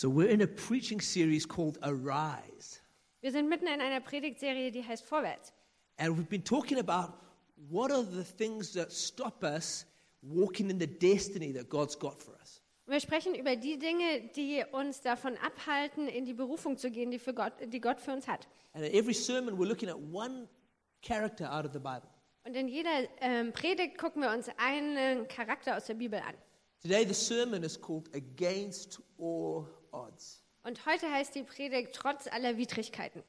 So we're in a preaching series called Arise. Wir sind mitten in einer Predigtserie, die heißt Vorwärts. And we've been talking about what are the things that stop us walking in the destiny that God's got for us. Und wir sprechen über die Dinge, die uns davon abhalten, in die Berufung zu gehen, die, für Gott, die Gott für uns hat. And in every sermon, we're looking at one character out of the Bible. Und in jeder ähm, Predigt gucken wir uns einen Charakter aus der Bibel an. Today, the sermon is called Against All Odds. Und heute heißt die Predigt Trotz aller Widrigkeiten.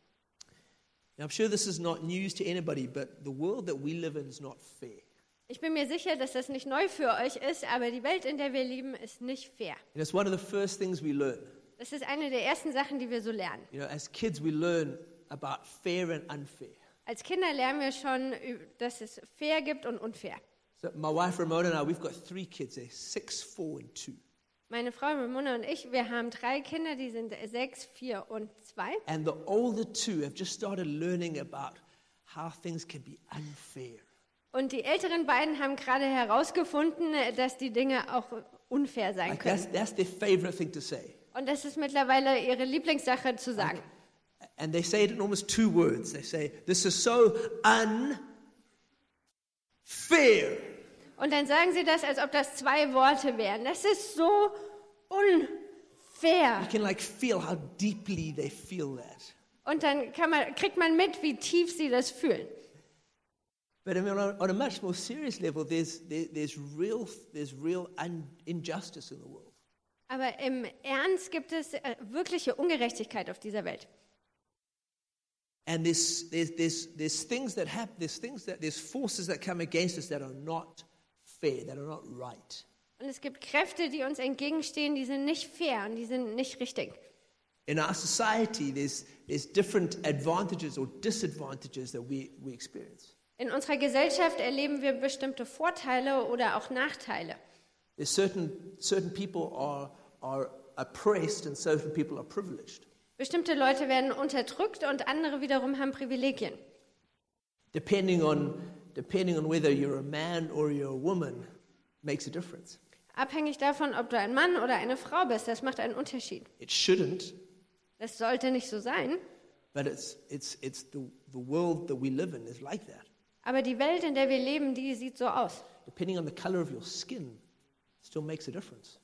Now, I'm sure this is not news to anybody, but the world that we live in is not fair. Ich bin mir sicher, dass das nicht neu für euch ist, aber die Welt, in der wir leben, ist nicht fair. And it's one of the first things we learn. Das ist eine der ersten Sachen, die wir so lernen. You know, as kids, we learn about fair and unfair. Als Kinder lernen wir schon, dass es fair gibt und unfair. So, my wife Ramona and I, we've got three kids. They're six, four, and two. Meine Frau Ramona und ich, wir haben drei Kinder, die sind sechs, vier und zwei. And the older two have just started learning about how things can be unfair. Und die älteren beiden haben gerade herausgefunden, dass die Dinge auch unfair sein Like that's, können. that's their favorite thing to say. Und das ist mittlerweile ihre Lieblingssache zu sagen. And they say it in almost two words. They say, This is so unfair. Und dann sagen sie das, als ob das zwei Worte wären. Das ist so unfair. You can like feel how deeply they feel that. Und dann man, kriegt man mit, wie tief sie das fühlen. But I mean, on, a much more serious level, there's, there, there's real, there's real un, injustice in the world. Aber im Ernst gibt es äh, wirkliche Ungerechtigkeit auf dieser Welt. And there's, there's, there's, there's things that happen, there's things that, there's forces that come against us that are not fair, that are not right. Und es gibt Kräfte, die uns entgegenstehen, die sind nicht fair und die sind nicht richtig. In our society, there's, there's different advantages or disadvantages that we, we experience. In unserer Gesellschaft erleben wir bestimmte Vorteile oder auch Nachteile. There's certain, certain people are, are oppressed and certain people are privileged. Bestimmte Leute werden unterdrückt und andere wiederum haben Privilegien. Depending on, depending on whether you're a man or you're a woman makes a difference. Abhängig davon, ob du ein Mann oder eine Frau bist, das macht einen Unterschied. It shouldn't, Das sollte nicht so sein, but it's, it's, it's the, the world that we live in is like that. aber die Welt, in der wir leben, die sieht so aus. Depending on the color of your skin still makes a difference.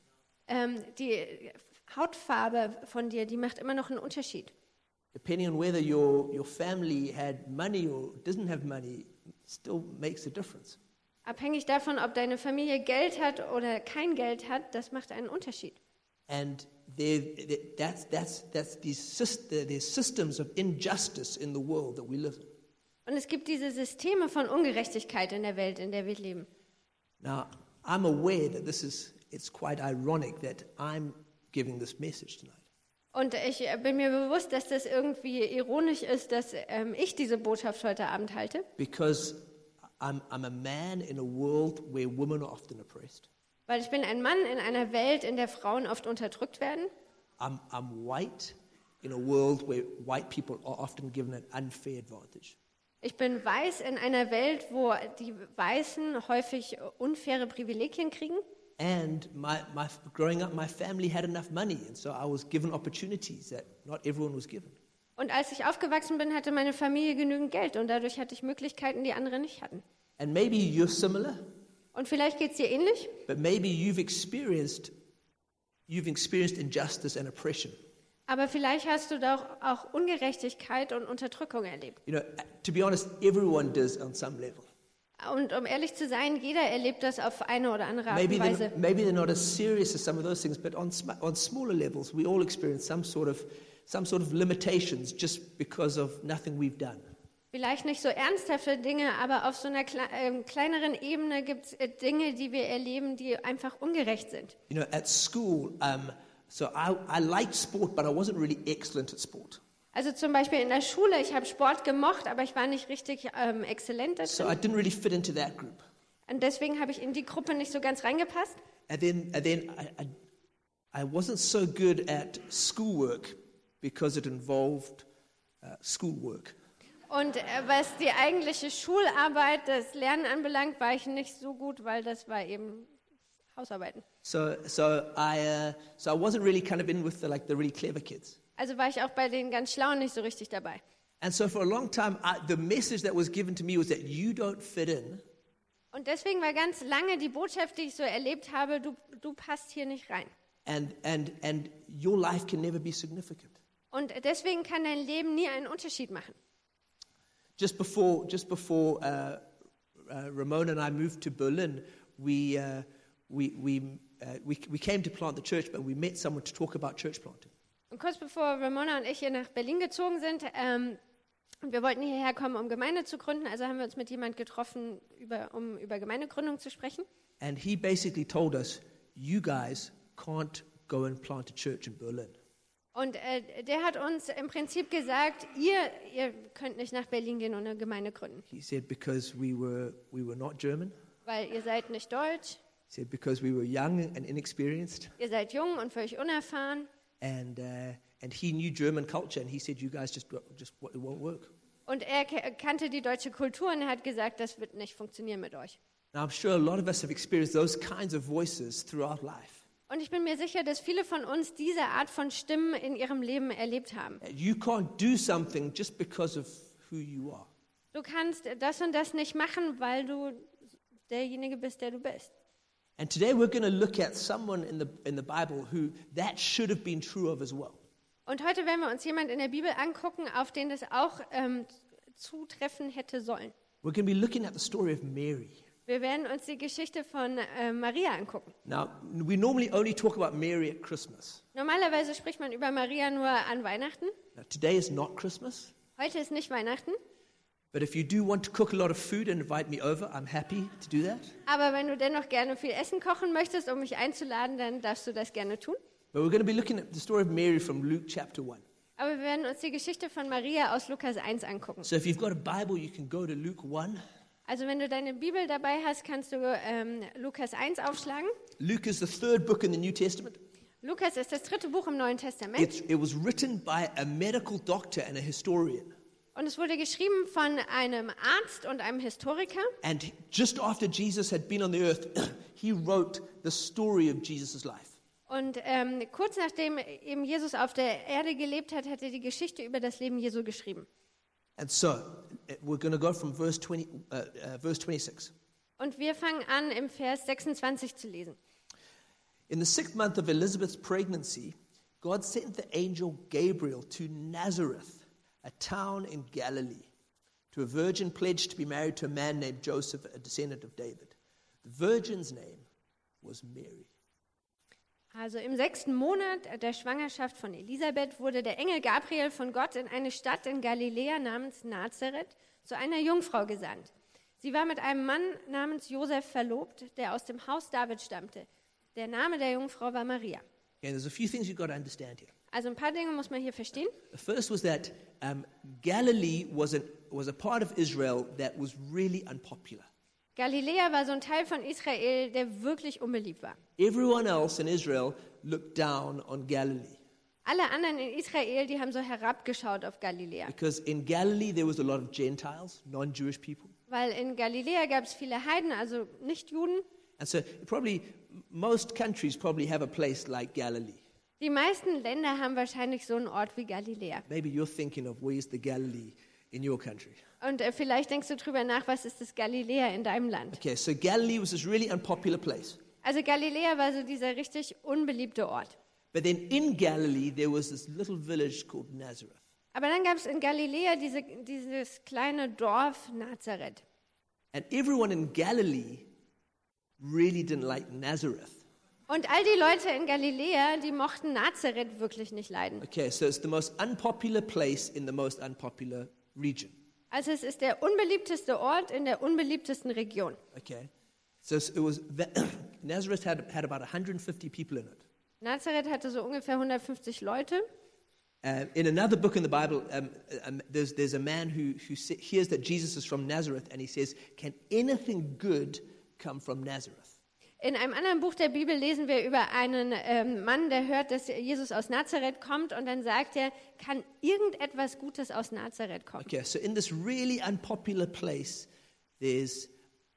Ähm, die Hautfarbe von dir, die macht immer noch einen Unterschied. Depending on whether your, your family had money or didn't have money still makes a difference. Abhängig davon, ob deine Familie Geld hat oder kein Geld hat, das macht einen Unterschied. And there, there- that's, that's, that's syst- there's systems of injustice in the world that we live in. Und es gibt diese Systeme von Ungerechtigkeit in der Welt, in der wir leben. Now, I'm aware that this is, it's quite ironic that I'm giving this message tonight. Und ich äh, bin mir bewusst, dass das irgendwie ironisch ist, dass ähm, ich diese Botschaft heute Abend halte, Because I'm, I'm a man in a world where women are often oppressed. weil ich bin ein Mann in einer Welt, in der Frauen oft unterdrückt werden. I'm, I'm white in a world where white people are often given an unfair advantage. Ich bin weiß in einer Welt, wo die Weißen häufig unfaire Privilegien kriegen. And my, my, growing up, my family had enough money, and so I was given opportunities that not everyone was given. Und als ich aufgewachsen bin, hatte meine Familie genügend Geld und dadurch hatte ich Möglichkeiten, die andere nicht hatten. And maybe you're similar, Und vielleicht geht es dir ähnlich, but maybe you've experienced, you've experienced injustice and oppression. aber vielleicht hast du doch auch Ungerechtigkeit und Unterdrückung erlebt. You know, to be honest, everyone does on some level. Und um ehrlich zu sein, jeder erlebt das auf eine oder andere Art Maybe und they're, Weise. maybe they're not as serious as some of those things, but on, on smaller levels, we all experience some sort, of, some sort of limitations just because of nothing we've done. Vielleicht nicht so ernsthafte Dinge, aber auf so einer kle ähm, kleineren Ebene gibt es äh, Dinge, die wir erleben, die einfach ungerecht sind. You know, at school, um, so I, I liked sport, but I wasn't really excellent at sport. Also zum Beispiel in der Schule, ich habe Sport gemocht, aber ich war nicht richtig ähm, exzellent So darin. I didn't really fit into that group. Und deswegen habe ich in die Gruppe nicht so ganz reingepasst. And then, and then I, I, I wasn't so good at schoolwork because it involved uh, schoolwork. Und äh, was die eigentliche Schularbeit, das Lernen anbelangt, war ich nicht so gut, weil das war eben Hausarbeiten. So, so I, uh, so I wasn't really kind of in with the, like the really clever kids. Also war ich auch bei den ganz Schlauen nicht so richtig dabei. And so for a long time, I, the message that was given to me was that you don't fit in. Und deswegen war ganz lange die Botschaft, die ich so erlebt habe, du, du passt hier nicht rein. and, and, and your life can never be significant. Und deswegen kann dein Leben nie einen Unterschied machen. Just before, just before uh, uh, Ramona and I moved to Berlin, we, uh, we, we, uh, we, we came to plant the church, but we met someone to talk about church planting. Und kurz bevor Ramona und ich hier nach Berlin gezogen sind, ähm, wir wollten hierher kommen, um Gemeinde zu gründen, also haben wir uns mit jemand getroffen, über, um über Gemeindegründung zu sprechen. And he basically told us, you guys can't go and plant a church in Berlin. Und äh, der hat uns im Prinzip gesagt, ihr, ihr könnt nicht nach Berlin gehen und eine Gemeinde gründen, He said, because we were, we were not German. weil ihr seid nicht deutsch, He said, because we were young and inexperienced. ihr seid jung und völlig unerfahren. And, uh, and he knew German culture, and he said, you guys just, just it won't work. Und er kannte die deutsche Kultur und hat gesagt, das wird nicht funktionieren mit euch. Now, I'm sure a lot of us have experienced those kinds of voices throughout life. Und ich bin mir sicher, dass viele von uns diese Art von Stimmen in ihrem Leben erlebt haben. You can't do something just because of who you are. Du kannst das und das nicht machen, weil du derjenige bist, der du bist. And today we're going to look at someone in the, in the Bible who that should have been true of as well. Und heute werden wir uns jemand in der Bibel angucken, auf den das auch ähm, zutreffen hätte sollen. We're going to be looking at the story of Mary. Wir werden uns die Geschichte von äh, Maria angucken. Now, we normally only talk about Mary at Christmas. Normalerweise spricht man über Maria nur an Weihnachten. Now, today is not Christmas, Heute ist nicht Weihnachten. Aber wenn du dennoch gerne viel Essen kochen möchtest, um mich einzuladen, dann darfst du das gerne tun. But we're going to be looking at the story of Mary from Luke chapter 1. Aber wir werden uns die Geschichte von Maria aus Lukas 1 angucken. So if you've got a Bible, you can go to Luke 1. Also wenn du deine Bibel dabei hast, kannst du ähm, Lukas 1 aufschlagen. Luke is the third book in the New Testament. Lukas ist das dritte Buch im Neuen Testament It's, it was written by a medical doctor and a historian. Und es wurde geschrieben von einem Arzt und einem Historiker. And just after Jesus had been on the earth, he wrote the story of Jesus' life. Und ähm, kurz nachdem eben Jesus auf der Erde gelebt hat, hat er die Geschichte über das Leben Jesu geschrieben. And so uh, we're going to go from verse, 20, uh, uh, verse 26. Und wir fangen an, im Vers 26 zu lesen. In the sixth month of Elizabeth's pregnancy, God sent the angel Gabriel to Nazareth, a town in Galilee, to a virgin pledged to be married to a man named Joseph, a descendant of David. The virgin's name was Mary. Also im sechsten Monat der Schwangerschaft von Elisabeth wurde der Engel Gabriel von Gott in eine Stadt in Galiläa namens Nazareth zu einer Jungfrau gesandt. Sie war mit einem Mann namens Josef verlobt, der aus dem Haus David stammte. Der Name der Jungfrau war Maria. And there's a few things you've got to understand here. Also ein paar Dinge muss man hier verstehen. The first was that um, Galilee was a, was a part of Israel that was really unpopular. Galiläa war so ein Teil von Israel, der wirklich unbeliebt war. Everyone else in Israel looked down on Galilee Alle anderen in Israel, die haben so herabgeschaut auf Galiläa. because in Galilee there was a lot of Gentiles, non Jewish people. Weil in Galiläa gab es viele Heiden, also Nicht-Juden. And so, probably, most countries probably have a place like Galilee. Die meisten Länder haben wahrscheinlich so einen Ort wie Galiläa. Maybe you're thinking of where's the Galilee in your country. Und äh, vielleicht denkst du drüber nach, was ist das Galiläa in deinem Land? Okay, so Galilee was this really unpopular place. Also Galiläa war so dieser richtig unbeliebte Ort. But then in Galilee, there was this little village called Nazareth. Aber dann gab es in Galiläa diese, dieses kleine Dorf Nazareth. And everyone in Galilee really didn't like Nazareth. Und all die Leute in Galiläa, die mochten Nazareth wirklich nicht leiden. Okay, so it's the most unpopular place in the most unpopular region. Also es ist der unbeliebteste Ort in der unbeliebtesten Region. Okay, so it was Nazareth had, had about 150 people in it. Nazareth hatte so ungefähr 150 Leute. Uh, in another book in the Bible, um, um, there's, there's a man who, who hears that Jesus is from Nazareth and he says, Can anything good come from Nazareth? In einem anderen Buch der Bibel lesen wir über einen ähm, Mann, der hört, dass Jesus aus Nazareth kommt und dann sagt er, kann irgendetwas Gutes aus Nazareth kommen? Okay, so in this really unpopular place, there's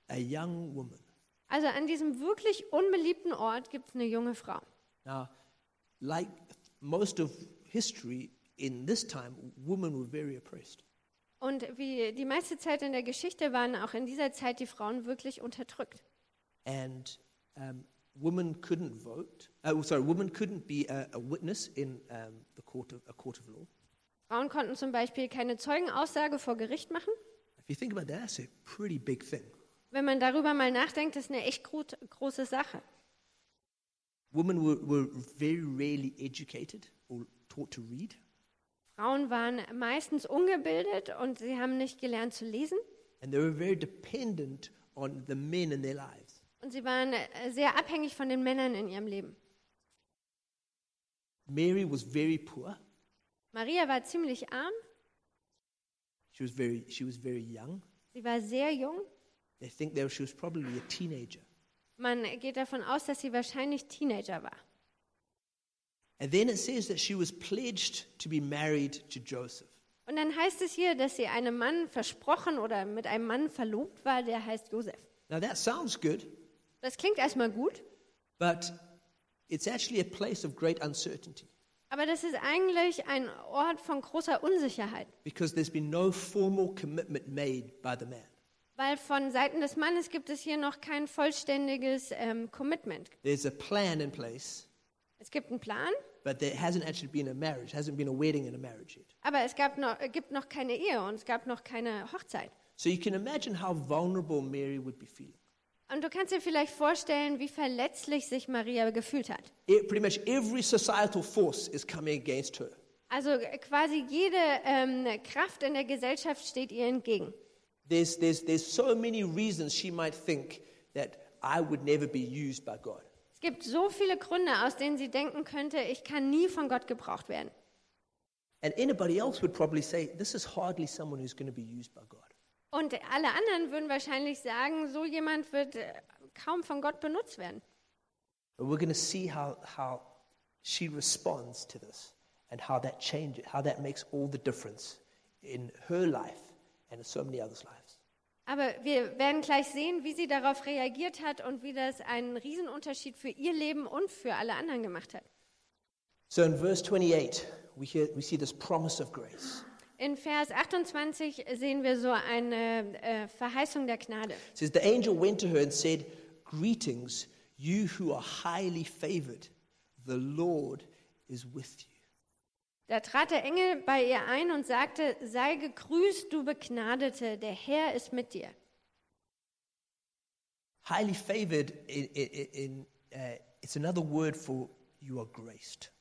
a young woman. Also an diesem wirklich unbeliebten Ort gibt es eine junge Frau. Now, like most of history in this time, women were very oppressed. Und wie die meiste Zeit in der Geschichte waren auch in dieser Zeit die Frauen wirklich unterdrückt. And um, women couldn't vote. Uh, sorry, women couldn't be a, a witness in um, the court of, a court of law. Frauen konnten zum Beispiel keine Zeugenaussage vor Gericht machen. If you think about that, that's a pretty big thing. Wenn man darüber mal nachdenkt, ist eine echt gro große Sache. Women were, were very rarely educated or taught to read. Frauen waren meistens ungebildet und sie haben nicht gelernt zu lesen. And they were very dependent on the men in their lives. Und sie waren äh, sehr abhängig von den Männern in ihrem Leben. Mary was very poor. Maria war ziemlich arm, She was very, she was very young. sie war sehr jung. They think that she was probably a teenager. Man geht davon aus, dass sie wahrscheinlich Teenager war. And then it says that she was pledged to be married to Joseph. Und dann heißt es hier, dass sie einem Mann versprochen oder mit einem Mann verlobt war, der heißt Josef. Now that sounds good, Das klingt erstmal gut, but it's actually a place of great uncertainty aber das ist eigentlich ein Ort von großer Unsicherheit, because there's been no formal commitment made by the man. weil von Seiten des Mannes gibt es hier noch kein vollständiges ähm, Commitment. There's a plan in place, Es gibt einen Plan, but there hasn't actually been a marriage, hasn't been a wedding and a marriage yet. aber es gab noch, äh, gibt noch keine Ehe und es gab noch keine Hochzeit. So you can imagine how vulnerable Mary would be feeling. Und du kannst dir vielleicht vorstellen, wie verletzlich sich Maria gefühlt hat. It, pretty much every societal force is coming against her. Also quasi jede ähm, Kraft in der Gesellschaft steht ihr entgegen. There's, there's, there's so many reasons she might think that I would never be used by God. Es gibt so viele Gründe, aus denen sie denken könnte, ich kann nie von Gott gebraucht werden. And anybody else would probably say, This is hardly someone who's going to be used by God. Und alle anderen würden wahrscheinlich sagen, so jemand wird äh, kaum von Gott benutzt werden. But we're going to see how, how she responds to this and how that changes, how that makes all the difference in her life and in so many others' lives. Aber wir werden gleich sehen, wie sie darauf reagiert hat und wie das einen Riesenunterschied für ihr Leben und für alle anderen gemacht hat. So in verse 28, we, hear, we see this promise of grace. In Vers 28 sehen wir so eine äh, Verheißung der Gnade. It says, The angel went to her and said, Greetings, you who are highly favored. The Lord is with you. Da trat der Engel bei ihr ein und sagte, sei gegrüßt, du Begnadete, der Herr ist mit dir. Highly favored, in, in, in, uh, it's another word for you are graced.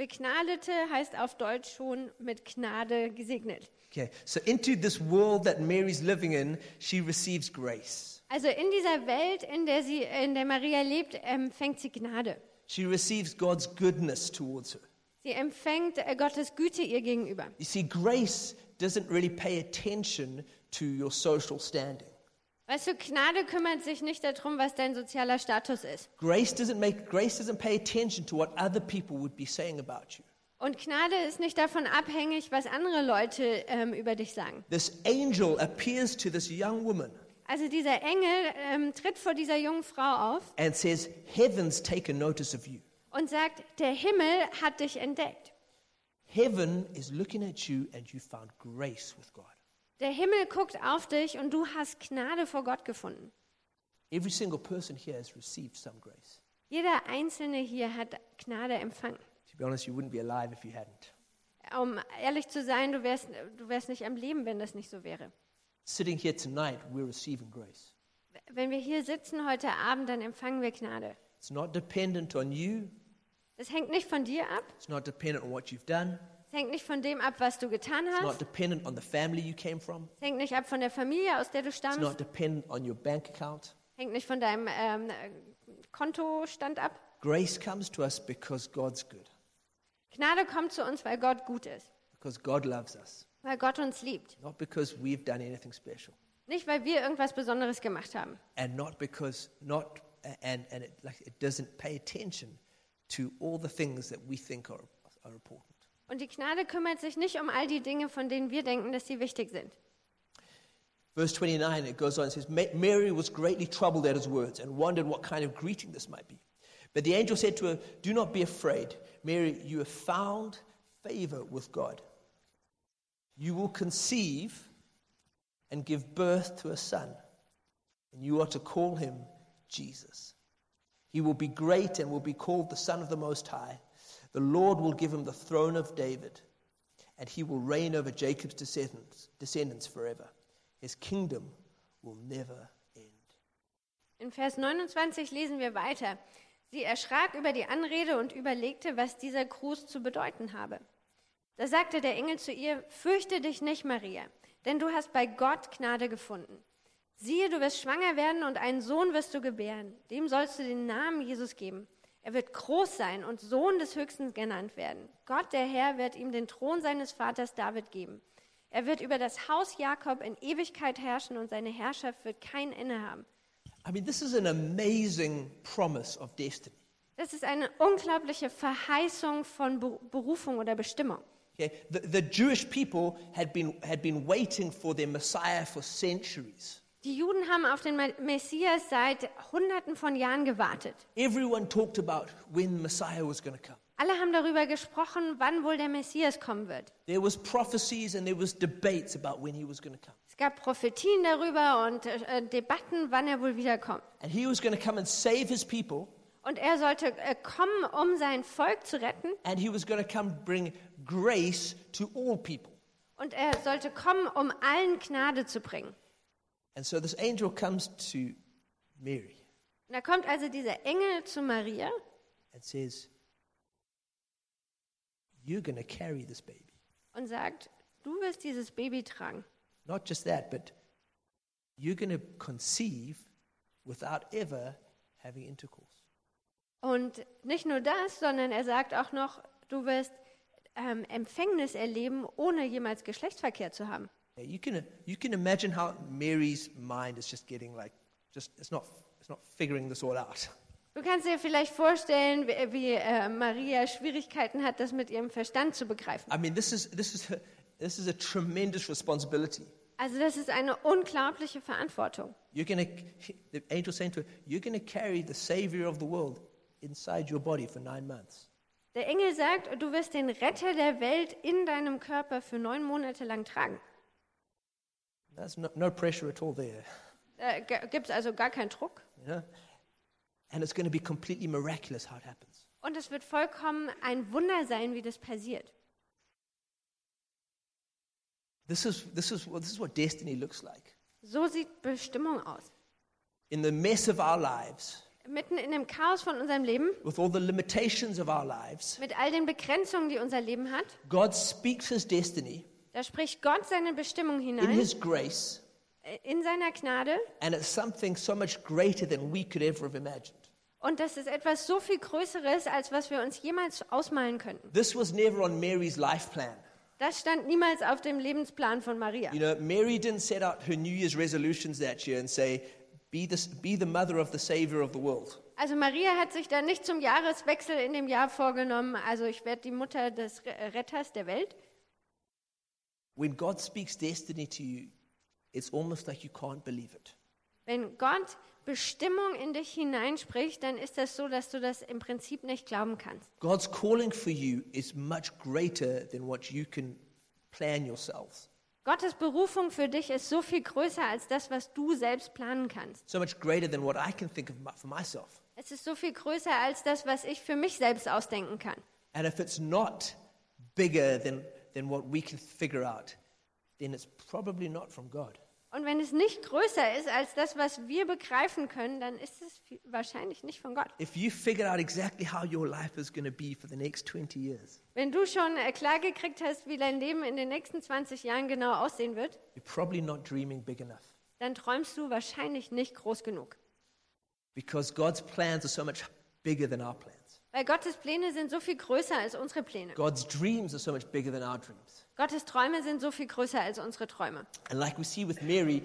Begnadete heißt auf Deutsch schon mit Gnade gesegnet. Okay, so into this world that Mary's living in, she receives grace. Also in dieser Welt, in der, sie, in der Maria lebt, empfängt sie Gnade. She receives God's goodness towards her. Sie empfängt äh, Gottes Güte ihr gegenüber. You see, grace doesn't really pay attention to your social standing. Weißt du, Gnade kümmert sich nicht darum, was dein sozialer Status ist. Grace doesn't make grace doesn't pay attention to what other people would be saying about you. Und Gnade ist nicht davon abhängig, was andere Leute ähm, über dich sagen. This angel appears to this young woman Also dieser Engel ähm, tritt vor dieser jungen Frau auf and says, Heaven's taken notice of you. und sagt, der Himmel hat dich entdeckt. Heaven is looking at you and you found grace with God. Der Himmel guckt auf dich und du hast Gnade vor Gott gefunden. Every single person here has received some grace. Jeder Einzelne hier hat Gnade empfangen. To be honest, you wouldn't be alive if you hadn't. Um ehrlich zu sein, du wärst, du wärst nicht am Leben, wenn das nicht so wäre. Sitting here tonight, we're receiving grace. Wenn wir hier sitzen heute Abend, dann empfangen wir Gnade. It's not dependent on you, Es hängt nicht von dir ab, it's not dependent on what you've done, es hängt nicht von dem ab, was du getan it's not hast, dependent on the family you came from, es hängt nicht ab von der Familie, aus der du it's not stammst, dependent on your bank account. hängt nicht von deinem ähm, Kontostand ab. Grace comes to us because God's good, Gnade kommt zu uns, weil Gott gut ist, because God loves us, weil Gott uns liebt. not because we've done anything special, Nicht, weil wir irgendwas Besonderes gemacht haben. and not because not and and it, like it doesn't pay attention to all the things that we think are are important. Und die Gnade kümmert sich nicht um all die Dinge, von denen wir denken, dass sie wichtig sind. Verse 29, it goes on and says, Mary was greatly troubled at his words and wondered what kind of greeting this might be. But the angel said to her, Do not be afraid, Mary, you have found favor with God. You will conceive and give birth to a son, and you are to call him Jesus. He will be great and will be called the Son of the Most High. The Lord will give him the throne of David, and he will reign over Jacob's descendants, descendants forever. His kingdom will never end. In Vers 29 lesen wir weiter. Sie erschrak über die Anrede und überlegte, was dieser Gruß zu bedeuten habe. Da sagte der Engel zu ihr, Fürchte dich nicht, Maria, denn du hast bei Gott Gnade gefunden. Siehe, du wirst schwanger werden und einen Sohn wirst du gebären. Dem sollst du den Namen Jesus geben. Er wird groß sein und Sohn des Höchsten genannt werden. Gott, der Herr, wird ihm den Thron seines Vaters David geben. Er wird über das Haus Jakob in Ewigkeit herrschen und seine Herrschaft wird kein Ende haben. I mean, this is an amazing promise of destiny. Das ist eine unglaubliche Verheißung von Be- Berufung oder Bestimmung. Okay? The, the Jewish people had been, had been waiting for their Messiah for centuries. Die Juden haben auf den Me- Messias seit Hunderten von Jahren gewartet. Everyone talked about when Messiah was going to come. Alle haben darüber gesprochen, wann wohl der Messias kommen wird. There was prophecies and there was debates about when he was going to come. Es gab Prophetien darüber und äh, Debatten, wann er wohl wiederkommt. And he was going to come and save his people, Und er sollte äh, kommen, um sein Volk zu retten. and he was going to come bring grace to all people. Und er sollte kommen, um allen Gnade zu bringen. And so this angel comes to Mary Und da kommt also dieser Engel zu Maria and says, You're going to carry this baby. und sagt, du wirst dieses Baby tragen. Not just that, but you're going to conceive without ever having intercourse. Und nicht nur das, sondern er sagt auch noch, du wirst ähm, Empfängnis erleben, ohne jemals Geschlechtsverkehr zu haben. You can you can imagine how Mary's mind is just getting like just it's not it's not figuring this all out. Du kannst dir vielleicht vorstellen, wie, wie äh, Maria Schwierigkeiten hat, das mit ihrem Verstand zu begreifen. I mean, this is this is a, this is a tremendous responsibility. Also das ist eine unglaubliche Verantwortung. You're to the angel saying to her, you're to carry the savior of the world inside your body for 9 months. Der Engel sagt, du wirst den Retter der Welt in deinem Körper für neun Monate lang tragen. There's no, no pressure at all there. Da gibt es also gar keinen Druck. You know? And it's going to be completely miraculous how it happens. Und es wird vollkommen ein Wunder sein, wie das passiert. This is, this, is, what- this is what destiny looks like. So sieht Bestimmung aus. In the mess of our lives, Mitten in dem Chaos von unserem Leben, with all the limitations of our lives, mit all den Begrenzungen, die unser Leben hat, God speaks his destiny da spricht Gott seine Bestimmung in hinein, his grace, äh, in seiner Gnade. and it's something so much greater than we could ever have imagined. Und das ist etwas so viel Größeres, als was wir uns jemals ausmalen könnten. This was never on Mary's life plan. Das stand niemals auf dem Lebensplan von Maria. You know, Mary didn't set out her New Year's resolutions that year and say, be the, be the mother of the Savior of the world. Also Maria hat sich da nicht zum Jahreswechsel in dem Jahr vorgenommen, also ich werde die Mutter des Re- Retters der Welt. When God speaks destiny to you, it's almost like you can't believe it. Wenn Gott Bestimmung in dich hineinspricht, dann ist das so, dass du das im Prinzip nicht glauben kannst. God's calling for you is much greater than what you can plan yourselves. Gottes Berufung für dich ist so viel größer als das, was du selbst planen kannst. So much greater than what I can think of for myself. Es ist so viel größer als das, was ich für mich selbst ausdenken kann. And if it's not bigger than, than what we can figure out, then it's probably not from God. Und wenn es nicht größer ist als das, was wir begreifen können, dann ist es wahrscheinlich nicht von Gott. If you figured out exactly how your life is going to be for the next 20 years, Wenn du schon äh, klar gekriegt hast, wie dein Leben in den nächsten 20 Jahren genau aussehen wird, you're probably not dreaming big enough. dann träumst du wahrscheinlich nicht groß genug. Because God's plans are so much bigger than our plans. Weil Gottes Pläne sind so viel größer als unsere Pläne. God's dreams are so much bigger than our dreams. Gottes Träume sind so viel größer als unsere Träume. And like we see with Mary,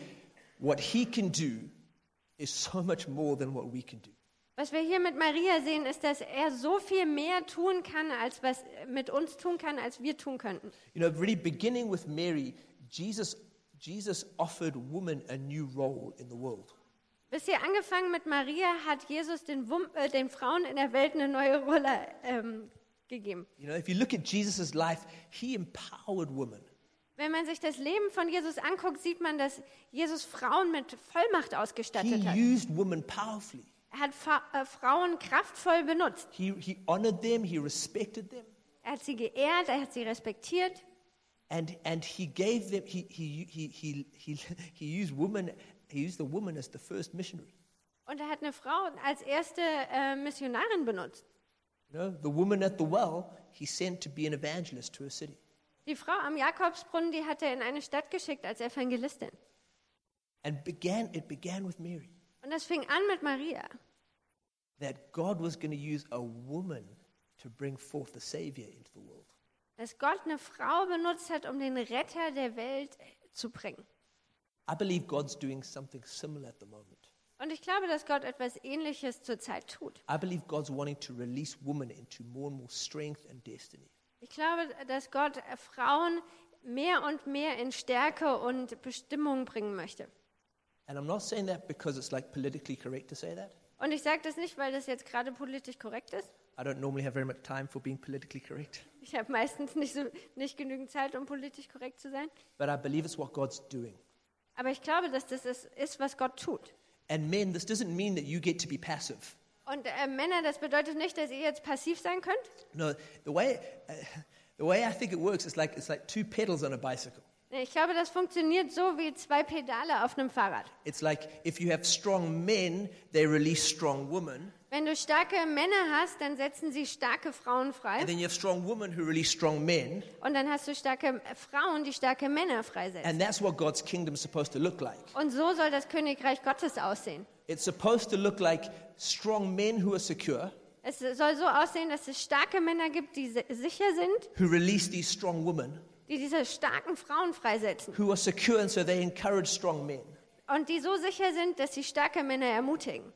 what he can do is so much more than what we can do. Was wir hier mit Maria sehen, ist, dass er so viel mehr tun kann, als was mit uns tun kann, als wir tun könnten. You know, really beginning with Mary, Jesus Jesus offered women a new role in the world. Ihr, angefangen mit Maria hat Jesus den, Wum äh, den Frauen in der Welt eine neue Rolle ähm, gegeben. You know, if you look at Jesus' life, he empowered women. Wenn man sich das Leben von Jesus anguckt, sieht man, dass Jesus Frauen mit Vollmacht He ausgestattet hat. used women powerfully. Er hat Fa äh, Frauen kraftvoll benutzt. He, he honored them, he respected them, Er hat sie geehrt, er hat sie respektiert and, and he gave them, he, he, he, he, he, he used women, he used the woman as the first missionary. und er hat eine Frau als erste äh, Missionarin benutzt. You know, the woman at the well, he sent to be an evangelist to a city. Die Frau am Jakobsbrunnen, die hat er in eine Stadt geschickt als Evangelistin. And began, it began with Mary, Und das fing an mit Maria. that God was going to use a woman to bring forth the Savior into the world. Dass Gott eine Frau benutzt hat, um den Retter der Welt zu bringen. I believe God's doing something similar at the moment. Und ich glaube, dass Gott etwas Ähnliches zurzeit tut. I believe God's wanting to release women into more and more strength and destiny. Ich glaube, dass Gott Frauen mehr und mehr in Stärke und Bestimmung bringen möchte. And I'm not saying that because it's like politically correct to say that. Und ich sage das nicht, weil das jetzt gerade politisch korrekt ist. I don't normally have very much time for being politically correct. Ich habe meistens nicht, so, nicht genügend Zeit, um politisch korrekt zu sein. But I believe it's what God's doing. Aber ich glaube, dass das ist, ist was Gott tut. And men, this doesn't mean that you get to be passive. Und äh, Männer, das bedeutet nicht, dass ihr jetzt passiv sein könnt. No, the way, uh, the way I think it works is like it's like two pedals on a bicycle. Ich glaube, das funktioniert so wie zwei Pedale auf einem Fahrrad. It's like if you have strong men, they release strong women. Wenn du starke Männer hast, dann setzen sie starke Frauen frei. And then you have strong women who release strong men. Und dann hast du starke Frauen, die starke Männer freisetzen. And that's what God's kingdom is supposed to look like. Und so soll das Königreich Gottes aussehen. It's supposed to look like strong men who are secure, Es soll so aussehen, dass es starke Männer gibt, die si- sicher sind, who release these strong women, die diese starken Frauen freisetzen. who are secure, and so they encourage strong men. Und die so sicher sind, dass sie starke Männer ermutigen.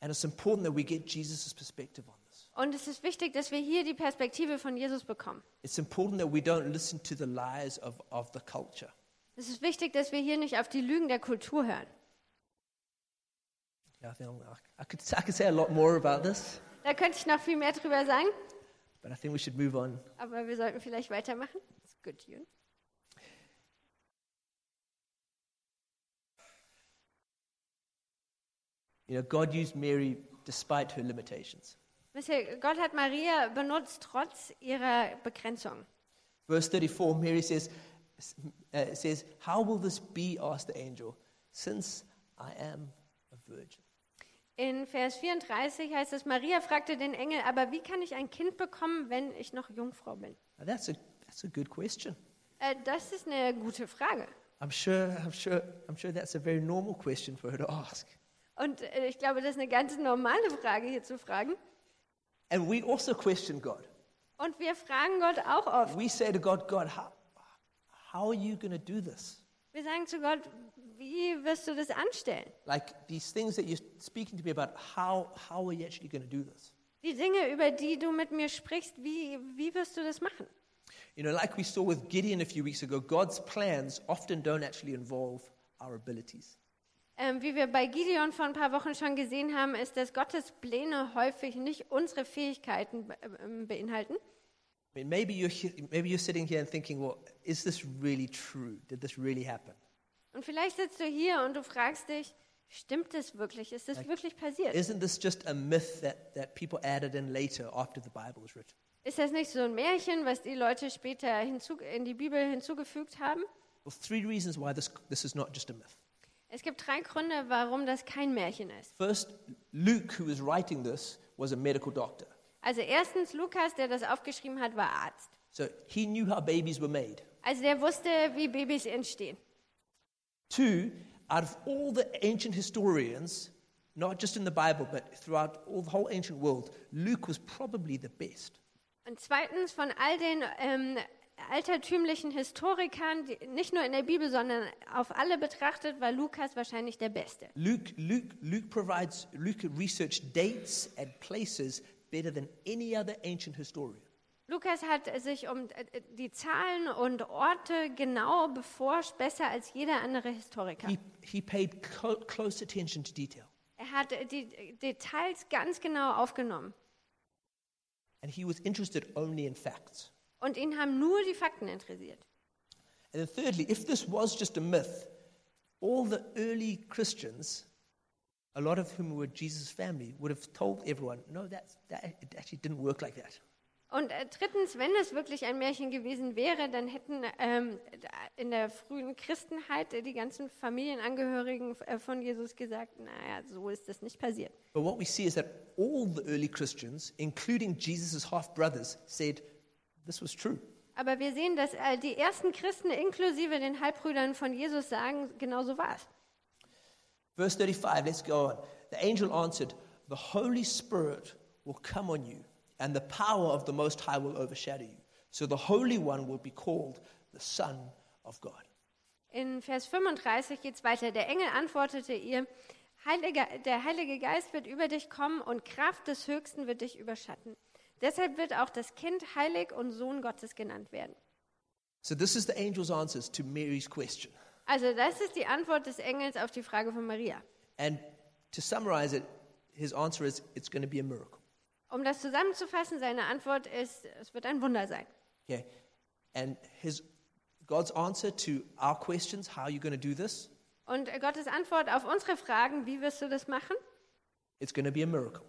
And it's important that we get Jesus' perspective on this. Und es ist wichtig, dass wir hier die Perspektive von Jesus bekommen. It's important that we don't listen to the lies of, of the culture. Es ist wichtig, dass wir hier nicht auf die Lügen der Kultur hören. Yeah, I, think I'm- I, could, I could say a lot more about this, Da könnte ich noch viel mehr drüber sagen, but I think we should move on. aber wir sollten vielleicht weitermachen. It's good, Jürgen. You know, God used Mary despite her limitations. Gott hat Maria benutzt trotz ihrer Begrenzung. Verse 34, Mary says, uh, says, How will this be? asked the angel, since I am a virgin. In Vers 34 heißt es, Maria fragte den Engel, aber wie kann ich ein Kind bekommen, wenn ich noch Jungfrau bin? Now, that's, a, that's a good question. Äh, das ist eine gute Frage. I'm sure, I'm, sure, I'm sure that's a very normal question for her to ask. Und äh, ich glaube, das ist eine ganz normale Frage hier zu fragen. And we also question God. Und wir fragen Gott auch oft. We say to God, God, how, how are you going to do this? Wir sagen zu Gott, wie wirst du das anstellen? Like these things that you're speaking to me about, how, how are you actually going to do this? Die Dinge, über die du mit mir sprichst, wie, wie wirst du das machen? You know, like we saw with Gideon a few weeks ago, God's plans often don't actually involve our abilities. Ähm, wie wir bei Gideon vor ein paar Wochen schon gesehen haben, ist, dass Gottes Pläne häufig nicht unsere Fähigkeiten be ähm, beinhalten. I mean, maybe you're, he- maybe you're sitting here and thinking, well, is this really true? Did this really happen? Und vielleicht sitzt du hier und du fragst dich, stimmt das wirklich? Ist das wirklich passiert? Isn't this just a myth that, that people added in later after the Bible was written? Ist das nicht so ein Märchen, was die Leute später in die Bibel hinzugefügt haben? Well, three reasons why this, this is not just a myth. Es gibt drei Gründe, warum das kein Märchen ist. First, Luke, who was writing this, was a medical doctor. Also erstens, Lukas, der das aufgeschrieben hat, war Arzt. So he knew how babies were made. Also der wusste, wie Babys entstehen. Two, out of all the ancient historians, not just in the Bible, but throughout all the whole ancient world, Luke was probably the best. Und zweitens, von all den ähm, altertümlichen Historikern, nicht nur in der Bibel, sondern auf alle betrachtet, war Lukas wahrscheinlich der Beste. Luke, Luke, Luke provides, Luke researched dates and places better than any other ancient historian. Lukas hat sich um äh, die Zahlen und Orte genau beforscht, besser als jeder andere Historiker. He, he paid close attention to detail. Er hat die Details ganz genau aufgenommen. And he was interested only in facts. Und ihn haben nur die Fakten interessiert. And then, thirdly, if this was just a myth, all the early Christians, a lot of whom were Jesus' family, would have told everyone, no, that's, that, it actually didn't work like that. Und äh, drittens, wenn es wirklich ein Märchen gewesen wäre, dann hätten ähm, in der frühen Christenheit äh, die ganzen Familienangehörigen äh, von Jesus gesagt, naja, so ist das nicht passiert. But what we see is that all the early Christians, including Jesus' half brothers, said this was true. Aber wir sehen, dass äh, die ersten Christen inklusive den Halbbrüdern von Jesus sagen, genau so war es. Verse 35, let's go on. The angel answered, The Holy Spirit will come on you, and the power of the Most High will overshadow you. So the Holy One will be called the Son of God. In Vers 35 geht es weiter. Der Engel antwortete ihr, Heiliger, der Heilige Geist wird über dich kommen und Kraft des Höchsten wird dich überschatten. Deshalb wird auch das Kind heilig und Sohn Gottes genannt werden. So this is the angel's answers to Mary's question. Also das ist die Antwort des Engels auf die Frage von Maria. And to summarize it, his answer is it's going to be a miracle. Um das zusammenzufassen, seine Antwort ist, es wird ein Wunder sein. Okay? And his God's answer to our questions, how are you going to do this? Und Gottes Antwort auf unsere Fragen, wie wirst du das machen, It's going to be a miracle.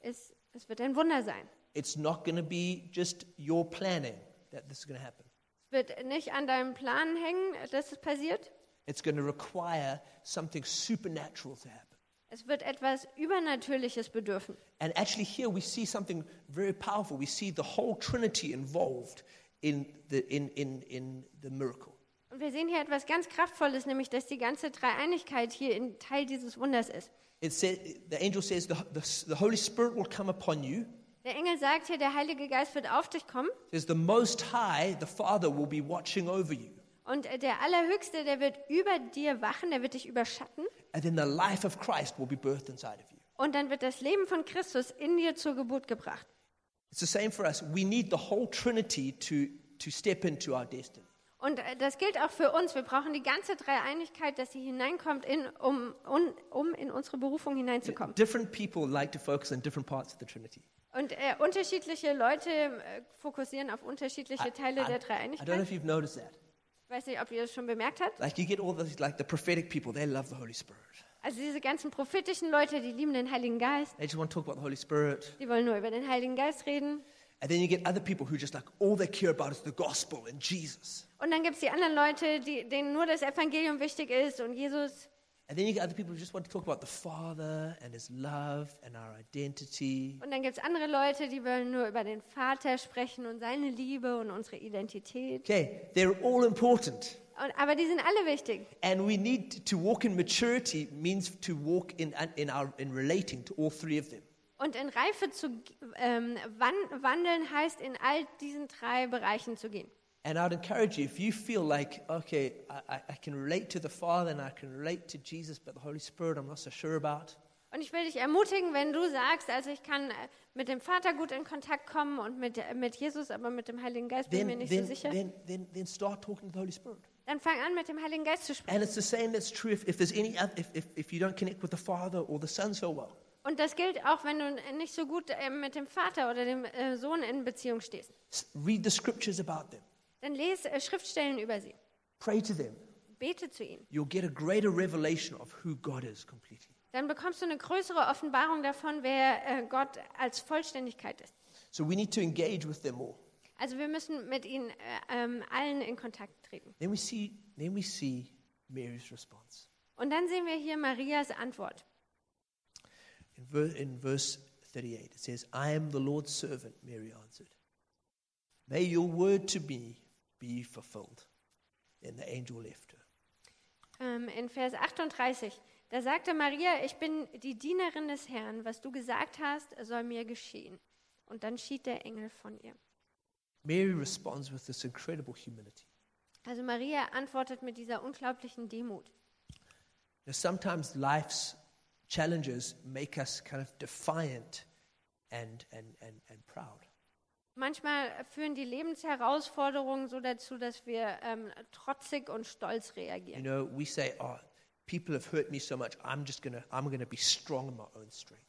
ist, es wird ein Wunder sein. It's not going to be just your planning that this is going to happen. Es wird nicht an deinem Plan hängen, dass es passiert. It's going to require something supernatural to happen. Es wird etwas Übernatürliches bedürfen. And actually, here we see something very powerful. We see the whole Trinity involved in the, in, in, in the miracle. Und wir sehen hier etwas ganz Kraftvolles, nämlich dass die ganze Dreieinigkeit hier in Teil dieses Wunders ist. It says, the angel says, the, the, the Holy Spirit will come upon you. Der Engel sagt hier, der Heilige Geist wird auf dich kommen says, the Most High, the Father, will be watching over you. und der Allerhöchste, der wird über dir wachen, der wird dich überschatten And then the life of Christ will be birthed inside of you. und dann wird das Leben von Christus in dir zur Geburt gebracht. It's the same for us. We need the whole Trinity to, to step into our destiny. Und äh, das gilt auch für uns. Wir brauchen die ganze Dreieinigkeit, dass sie hineinkommt, in, um, um, um in unsere Berufung hineinzukommen. Different people like to focus on different parts of the Trinity. Und äh, unterschiedliche Leute äh, fokussieren auf unterschiedliche Teile der I don't know Dreieinigkeit. if you've noticed that. Ich weiß nicht, ob ihr das schon bemerkt habt. Like you get all those, like the prophetic people, they love the Holy Spirit. Also diese ganzen prophetischen Leute, die lieben den Heiligen Geist. They just want to talk about the Holy Spirit. Die wollen nur über den Heiligen Geist reden. And then you get other people who just like all they care about is the gospel and Jesus. Und dann gibt es die anderen Leute, die, denen nur das Evangelium wichtig ist und Jesus. And then you get other people who just want to talk about the Father and His love and our identity. Und dann gibt es andere Leute, die wollen nur über den Vater sprechen und seine Liebe und unsere Identität. Okay, they're all important. Und, aber die sind alle wichtig. And we need to walk in maturity means to walk in, in, our, in relating to all three of them. Und in Reife zu ähm, wan- wandeln heißt, in all diesen drei Bereichen zu gehen. And I'd encourage you, if you feel like, okay, I, I, can relate to the Father and I can relate to Jesus, but the Holy Spirit I'm not so sure about, Und ich will dich ermutigen, wenn du sagst, also ich kann äh, mit dem Vater gut in Kontakt kommen und mit, äh, mit Jesus, aber mit dem Heiligen Geist bin ich mir nicht then, so sicher, then, then, then start talking to the Holy Spirit. dann fang an, mit dem Heiligen Geist zu sprechen. And it's the same that's true if, if there's any oth- if, if, if you don't connect with the Father or the Son so well. Und das gilt auch, wenn du nicht so gut äh, mit dem Vater oder dem äh, Sohn in Beziehung stehst. Read the scriptures about them. Dann lese äh, Schriftstellen über sie. Pray to them. Bete zu ihnen. You'll get a greater revelation of who God is completely. Dann bekommst du eine größere Offenbarung davon, wer Gott als Vollständigkeit ist. So we need to engage with them all. Also wir müssen mit ihnen äh, ähm, allen in Kontakt treten. Then we see, then we see Mary's response. Und dann sehen wir hier Marias Antwort. In, ver- in verse 38, it says, I am the Lord's servant, Mary answered. May your word to me be fulfilled. Then the angel left her. Ähm, in Vers 38, da sagte Maria, ich bin die Dienerin des Herrn, was du gesagt hast, soll mir geschehen. Und dann schied der Engel von ihr. Mary responds with this incredible humility. Also Maria antwortet mit dieser unglaublichen Demut. Now, sometimes life's challenges make us kind of defiant and, and, and, and proud. Manchmal führen die Lebensherausforderungen so dazu, dass wir ähm, trotzig und stolz You reagieren. know, we say, "Oh, people have hurt me so much. I'm just gonna, I'm gonna be strong in my own strength.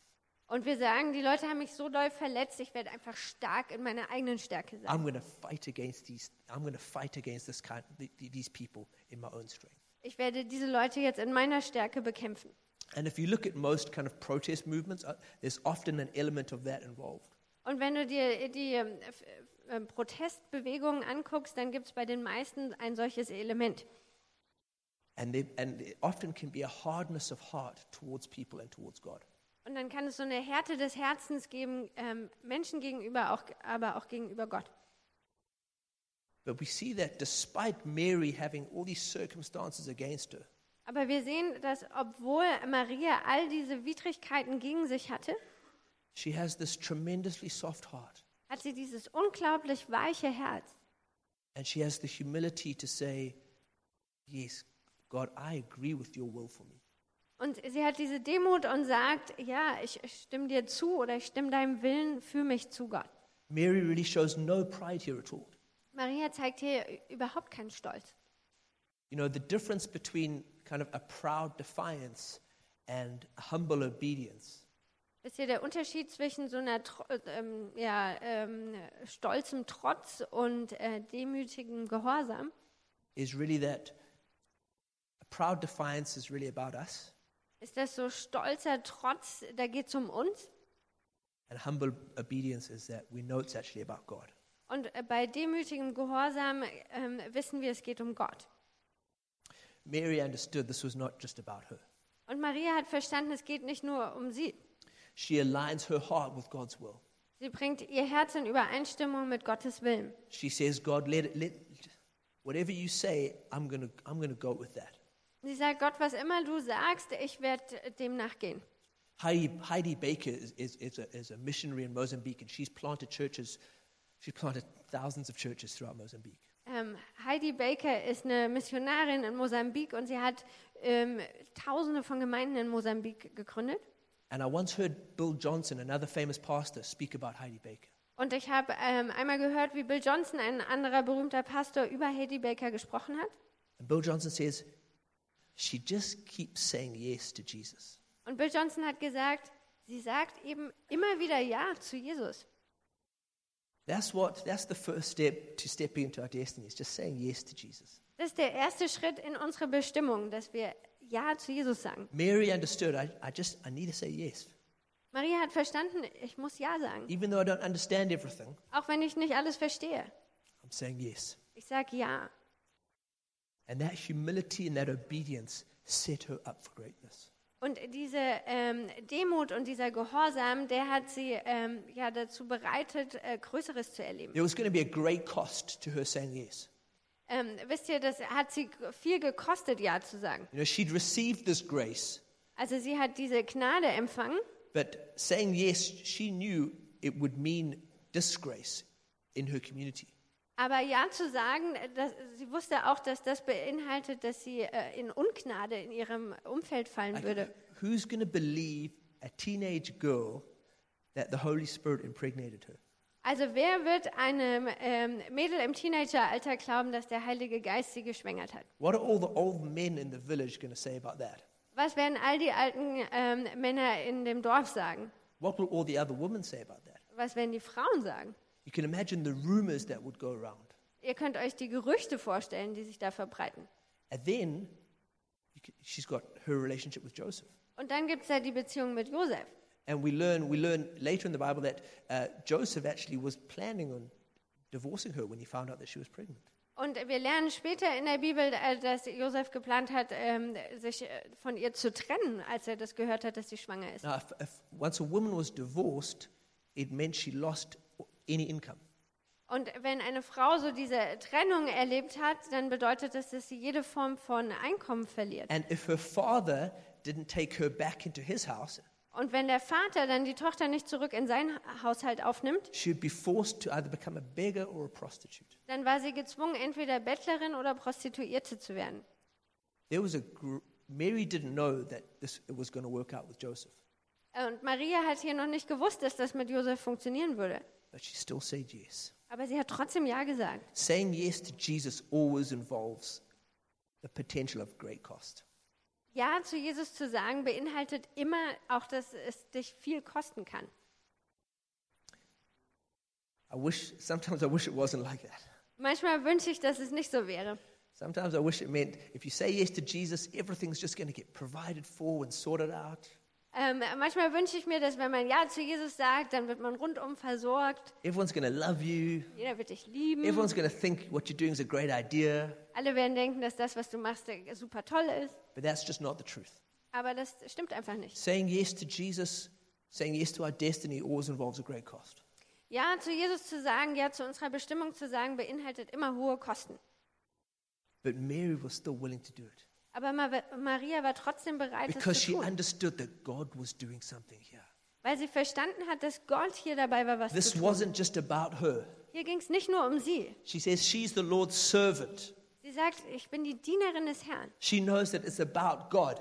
Und wir sagen, die Leute haben mich so doll verletzt, ich werde einfach stark in meiner eigenen Stärke sein. I'm gonna fight against these. I'm gonna fight against this kind, th- th- these people in my own strength." Ich werde diese Leute jetzt in meiner Stärke bekämpfen. And if you look at most kind of protest movements, uh, there's often an element of that involved. Und wenn du dir die ähm, f- ähm, Protestbewegungen anguckst, dann gibt es bei den meisten ein solches Element. And there, and there often can be a hardness of heart towards people and towards God. Und dann kann es so eine Härte des Herzens geben, ähm, Menschen gegenüber, auch, aber auch gegenüber Gott. But we see that despite Mary having all these circumstances against her, Aber wir sehen, dass obwohl Maria all diese Widrigkeiten gegen sich hatte, she has this tremendously soft heart. hat sie dieses unglaublich weiche Herz. And she has the humility to say, Yes, God, I agree with your will for me. Und sie hat diese Demut und sagt, ja, ich stimme dir zu oder ich stimme deinem Willen für mich zu, Gott. Mary really shows no pride here at all. Maria zeigt hier überhaupt keinen Stolz. You know, the difference between kind of a proud defiance and humble obedience Wisst ihr, der Unterschied zwischen so einer ähm, ja, ähm, stolzem Trotz und äh, demütigem Gehorsam is really that a proud defiance is really about us, ist das so stolzer Trotz, da geht es um uns. and humble obedience is that we know it's actually about God. Und äh, bei demütigem Gehorsam ähm, wissen wir, es geht um Gott. Mary understood this was not just about her. Und Maria hat verstanden, es geht nicht nur um sie. She aligns her heart with God's will. Sie bringt ihr Herz in Übereinstimmung mit Gottes Willen. She says, God, let let, whatever you say, I'm to I'm to go with that. Sie sagt, Gott, was immer du sagst, ich werde dem nachgehen. Heidi, Heidi Baker is, is, is, a, is a missionary in Mozambique, and she's planted churches. She's planted thousands of churches throughout Mozambique. Ähm, Heidi Baker ist eine Missionarin in Mosambik und sie hat ähm, Tausende von Gemeinden in Mosambik gegründet. And I once heard Bill Johnson, another famous pastor, speak about Heidi Baker. Und ich habe ähm, einmal gehört, wie Bill Johnson, ein anderer berühmter Pastor, über Heidi Baker gesprochen hat. And Bill Johnson says, she just keeps saying yes to Jesus. Und Bill Johnson hat gesagt, sie sagt eben immer wieder Ja zu Jesus. That's what. That's the first step to stepping into our destiny. Is just saying yes to Jesus. Das ist der erste Schritt in unsere Bestimmung, dass wir Ja zu Jesus sagen. Mary understood. I, I just I need to say yes, Maria hat verstanden, ich muss Ja sagen. even though I don't understand everything. Auch wenn ich nicht alles verstehe. I'm saying yes. Ich sage Ja. And that humility and that obedience set her up for greatness. Und diese ähm, Demut und dieser Gehorsam, der hat sie ähm, ja dazu bereitet, äh, Größeres zu erleben. There was going to be a great cost to her saying yes. Ähm, wisst ihr, das hat sie viel gekostet, Ja zu sagen. You know, she'd received this grace, Also sie hat diese Gnade empfangen, but saying yes, she knew it would mean disgrace in her community. Aber Ja zu sagen, äh, das, sie wusste auch, dass das beinhaltet, dass sie äh, in Ungnade in ihrem Umfeld fallen Like, würde. who's going to believe a teenage girl that the Holy Spirit impregnated her? Also wer wird einem ähm, Mädel im Teenageralter glauben, dass der Heilige Geist sie geschwängert hat? What are all the old men in the village going to say about that? Was werden all die alten ähm, Männer in dem Dorf sagen? What will all the other women say about that? Was werden die Frauen sagen? You can imagine the rumors that would go around. Ihr könnt euch die Gerüchte vorstellen, die sich da verbreiten. And then can, she's got her relationship with Joseph. Und dann gibt es ja die Beziehung mit Josef. And we learn, we learn later in the Bible that uh, Joseph actually was planning on divorcing her when he found out that she was pregnant. Und wir lernen später in der Bibel, äh, dass Josef geplant hat, ähm, sich äh, von ihr zu trennen, als er das gehört hat, dass sie schwanger ist. Now, if, if once a woman was divorced, it meant she lost any income. Und wenn eine Frau so diese Trennung erlebt hat, dann bedeutet das, dass sie jede Form von Einkommen verliert. And if her father didn't take her back into his house, Und wenn der Vater dann die Tochter nicht zurück in seinen Haushalt aufnimmt, she would be forced to either become a beggar or a prostitute. dann war sie gezwungen, entweder Bettlerin oder Prostituierte zu werden. There was a gr- Mary didn't know that this it was going to work out with Joseph. Und Maria hat hier noch nicht gewusst, dass das mit Josef funktionieren würde. But she still said yes. Aber sie hat trotzdem Ja gesagt. Saying yes to Jesus always involves the potential of great cost. Ja zu Jesus zu sagen beinhaltet immer auch, dass es dich viel kosten kann. I wish, sometimes I wish it wasn't like that. Manchmal wünsche ich, dass es nicht so wäre. Sometimes I wish it meant if you say yes to Jesus, everything's just going to get provided for and sorted out. Ähm, manchmal wünsche ich mir, dass wenn man Ja zu Jesus sagt, dann wird man rundum versorgt. Everyone's to love you. Jeder wird dich lieben. Everyone's to think what you're doing is a great idea. Alle werden denken, dass das, was du machst, äh, super toll ist. But that's just not the truth. Aber das stimmt einfach nicht. Saying yes to Jesus, saying yes to our destiny always involves a great cost. Ja zu Jesus zu sagen, Ja zu unserer Bestimmung zu sagen, beinhaltet immer hohe Kosten. But Mary was still willing to do it Aber Ma Maria war trotzdem bereit, es because zu she tun, understood that God was doing something here. weil sie verstanden hat, dass Gott hier dabei war, was This zu tun. wasn't just about her. Hier ging es nicht nur um sie. She says she's the Lord's servant. Sie sagt, ich bin die Dienerin des Herrn. She knows that it's about God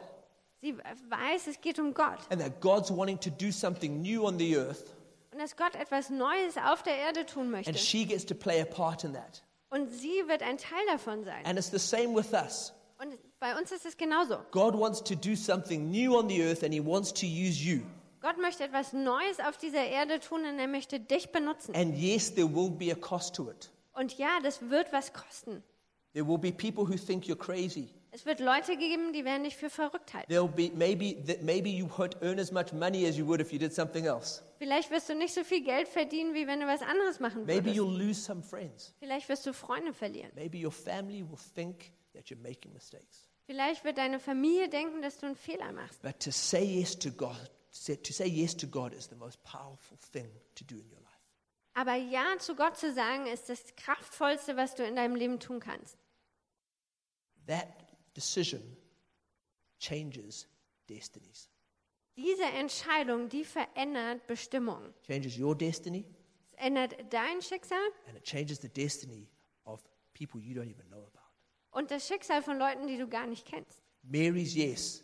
Sie weiß, es geht um Gott and that God's wanting to do something new on the earth, und dass Gott etwas Neues auf der Erde tun möchte. and she gets to play a part in that. Und sie wird ein Teil davon sein. And it's the same with us. Und bei uns ist es genauso. God wants to do something new on the earth and He wants to use you. Gott möchte etwas Neues auf dieser Erde tun und er möchte dich benutzen. And yes, there will be a cost to it. Und ja, das wird was kosten. There will be people who think you're crazy. Es wird Leute geben, die werden dich für verrückt halten. There'll be maybe that maybe you won't earn as much money as you would if you did something else. Vielleicht wirst du nicht so viel Geld verdienen, wie wenn du was anderes machen Maybe würdest. you'll lose some friends. Vielleicht wirst du Freunde verlieren. Maybe your family will think that you're making mistakes. Vielleicht wird deine Familie denken, dass du einen Fehler machst. But to say yes to God, to say yes to God is the most powerful thing to do in your life. Aber Ja zu Gott zu sagen, ist das Kraftvollste, was du in deinem Leben tun kannst. That decision changes destinies. Diese Entscheidung, die verändert Bestimmung. Changes your destiny Es ändert dein Schicksal and it changes the destiny of people you don't even know about. Und das Schicksal von Leuten, die du gar nicht kennst. Mary's yes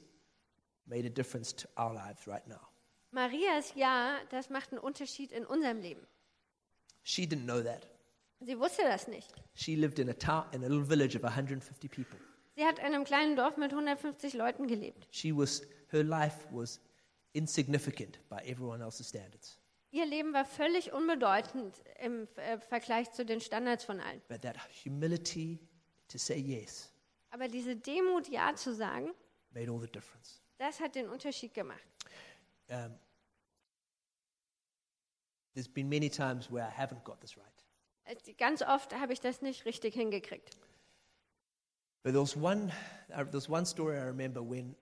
made a difference to our lives right now. Marias Ja, das macht einen Unterschied in unserem Leben. She didn't know that. Sie wusste das nicht. She lived in a town in a little village of 150 people. Sie hat in einem kleinen Dorf mit 150 Leuten gelebt. She was her life was insignificant by everyone else's standards. Ihr Leben war völlig unbedeutend im äh, Vergleich zu den Standards von allen. But that humility to say yes Aber diese Demut, Ja zu sagen, made all the difference. das hat den Unterschied gemacht. Um, there's been many times where I haven't got this right. Äh, Ganz oft habe ich das nicht richtig hingekriegt. But there was one, uh, there's one story I remember when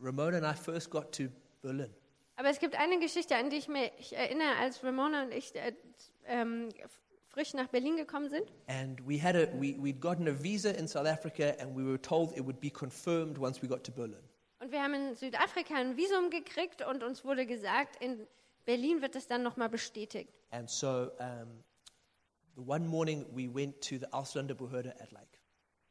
Ramona and I first got to Berlin. Aber es gibt eine Geschichte, an die ich mich erinnere, als Ramona und ich äh, ähm, frisch nach Berlin gekommen sind. And we had a, we, we'd gotten a visa in South Africa and we were told it would be confirmed once we got to Berlin. Und wir haben in Südafrika ein Visum gekriegt und uns wurde gesagt, in Berlin wird es dann nochmal bestätigt. And so um, the one morning we went to the Ausländerbehörde at like,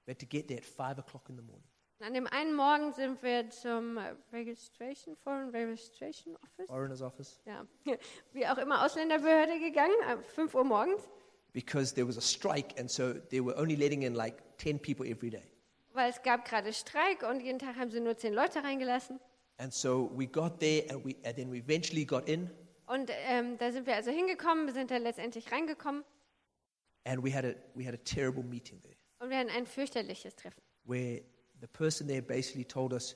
we had to get there at five o'clock in the morning. An dem einen Morgen sind wir zum äh, Registration, Foreign Registration Office, Foreigners office. ja, wie auch immer, Ausländerbehörde gegangen, ab 5 Uhr morgens, Because there was a strike and so they were only letting in like 10 people every day. weil es gab gerade Streik und jeden Tag haben sie nur zehn Leute reingelassen. And so we got there and, we, and then we eventually got in Und ähm, da sind wir also hingekommen, wir sind dann letztendlich reingekommen and we had a, we had a terrible meeting there und wir hatten ein fürchterliches Treffen. where the person there basically told us,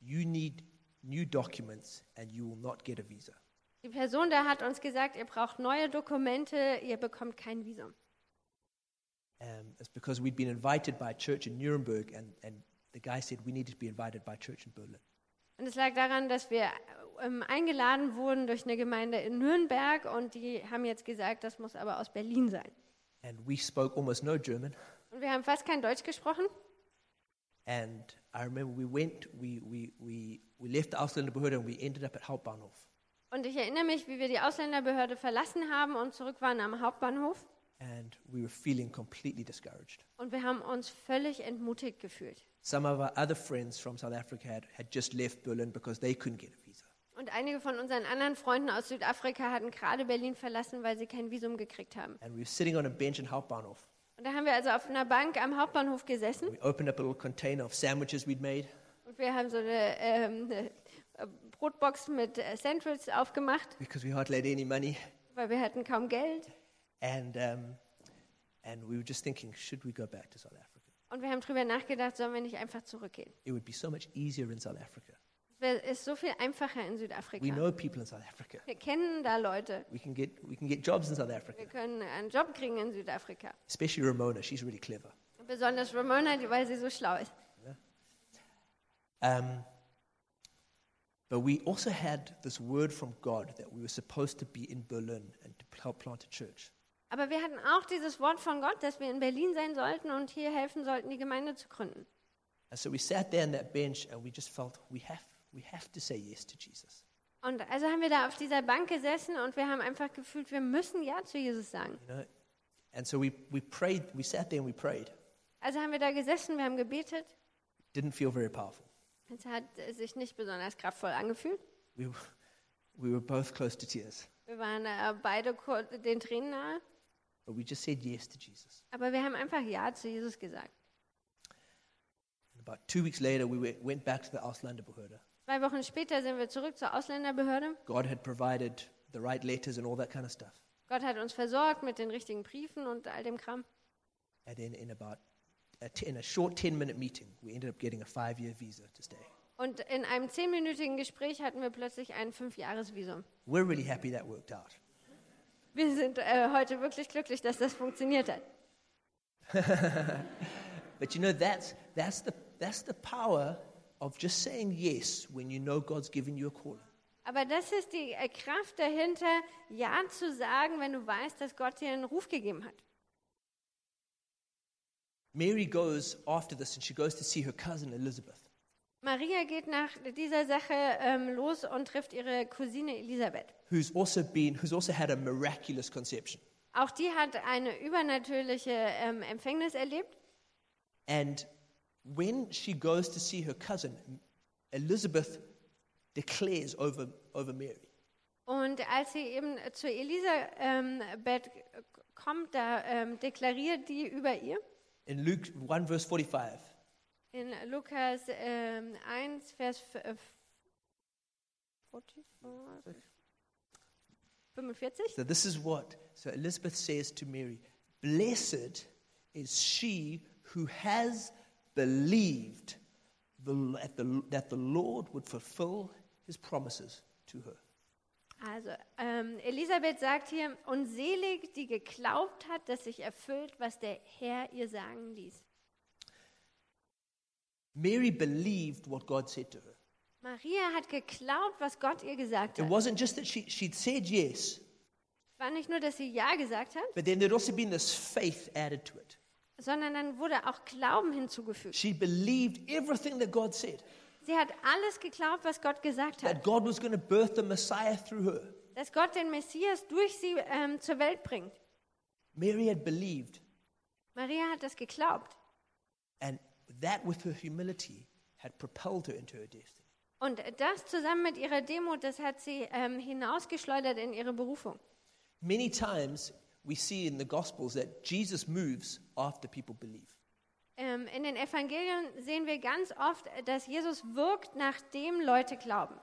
you need new documents and you will not get a visa. Die Person da hat uns gesagt, ihr braucht neue Dokumente, ihr bekommt kein Visum. Um, it's because we'd been invited by a church in Nuremberg and, and the guy said we needed to be invited by a church in Berlin. Und es lag daran, dass wir ähm, eingeladen wurden durch eine Gemeinde in Nürnberg und die haben jetzt gesagt, das muss aber aus Berlin sein. And we spoke almost no German. Und wir haben fast kein Deutsch gesprochen. And I remember we went, we, we, we, we left the Ausländerbehörde and we ended up at Hauptbahnhof. Und ich erinnere mich, wie wir die Ausländerbehörde verlassen haben und zurück waren am Hauptbahnhof. And we were feeling completely discouraged. Und wir haben uns völlig entmutigt gefühlt. Some of our other friends from South Africa had, had just left Berlin because they couldn't get a visa. Und einige von unseren anderen Freunden aus Südafrika hatten gerade Berlin verlassen, weil sie kein Visum gekriegt haben. And we were sitting on a bench in Hauptbahnhof. Und da haben wir also auf einer Bank am Hauptbahnhof gesessen We opened up a little container of sandwiches we'd made. und wir haben so eine, ähm, eine Brotbox mit äh, Sandwiches aufgemacht, because we hardly had any money. weil wir hatten kaum Geld. And, um, and we were just thinking, should we go back to South Africa? Und wir haben darüber nachgedacht, sollen wir nicht einfach zurückgehen? It would be so much easier in South Africa. Es wär- ist so viel einfacher in We Südafrika. know people in South Africa. Wir kennen da Leute. We can get, we can get jobs in South Africa, Wir können einen Job kriegen in Südafrika. especially Ramona. She's really clever. Besonders Ramona, die- weil sie so schlau ist. Um, but we also had this word from God that we were supposed to be in Berlin and to help plant a church. Aber wir hatten auch dieses Wort von Gott, dass wir in Berlin sein sollten und hier helfen sollten, die Gemeinde zu gründen. And so we sat there on that bench and we just felt we have, we have to say yes to Jesus. Und also haben wir da auf dieser Bank gesessen und wir haben einfach gefühlt, wir müssen Ja zu Jesus sagen. You know? And so we, we prayed, we sat there and we prayed. Also haben wir da gesessen, wir haben gebetet. Didn't feel very powerful. Es hat sich nicht besonders kraftvoll angefühlt. We, were- we were both close to tears. Wir waren äh, beide den Tränen nahe. But we just said yes to Jesus. Aber wir haben einfach Ja zu Jesus gesagt. About two weeks later, we went, back to the Ausländerbehörde. Zwei Wochen später sind wir zurück zur Ausländerbehörde. God had provided the right letters and all that kind of stuff. Gott hat uns versorgt mit den richtigen Briefen und all dem Kram. And then in about in a short 10 minute meeting, we ended up getting a five year visa to stay. Und in einem zehnminütigen Gespräch hatten wir plötzlich ein Fünfjahresvisum. We're really happy that worked out. Wir sind äh, heute wirklich glücklich, dass das funktioniert hat. But you know, that's, that's, the, that's the power of just saying yes when you know God's given you a calling. Aber das ist die äh, Kraft dahinter, Ja zu sagen, wenn du weißt, dass Gott dir einen Ruf gegeben hat. Mary goes after this and she goes to see her cousin Elizabeth. Maria geht nach dieser Sache ähm, los und trifft ihre Cousine Elisabeth. who's also been who's also had a miraculous conception Auch die hat eine übernatürliche ähm, Empfängnis erlebt. and when she goes to see her cousin elizabeth declares over over mary Und als sie eben zu Elisabeth kommt, da ähm, deklariert die über ihr. In luke 1 verse 45 In Lukas ähm, 1, Vers äh, 45, 45. so this is what so elizabeth says to mary blessed is she who has believed the, at the, that the lord would fulfill his promises to her Also, ähm, Elisabeth sagt hier, und selig, die geglaubt hat, dass sich erfüllt, was der Herr ihr sagen ließ. mary believed what god said to her Maria hat geglaubt, was Gott ihr gesagt It hat. wasn't just that she, she'd said yes, Es war nicht nur, dass sie Ja gesagt hat, but then there'd also been this faith added to it. sondern dann wurde auch Glauben hinzugefügt. She believed everything that God said, Sie hat alles geglaubt, was Gott gesagt that hat. God was going to birth the Messiah through her. Dass Gott den Messias durch sie ähm, zur Welt bringt. Mary had believed, Maria hat das geglaubt. and that with her humility had propelled her into her destiny. Und das zusammen mit ihrer Demut, das hat sie ähm, hinausgeschleudert in ihre Berufung. Many times we see in the Gospels that Jesus moves after people believe. Ähm, in den Evangelien sehen wir ganz oft, dass Jesus wirkt, nachdem Leute glauben.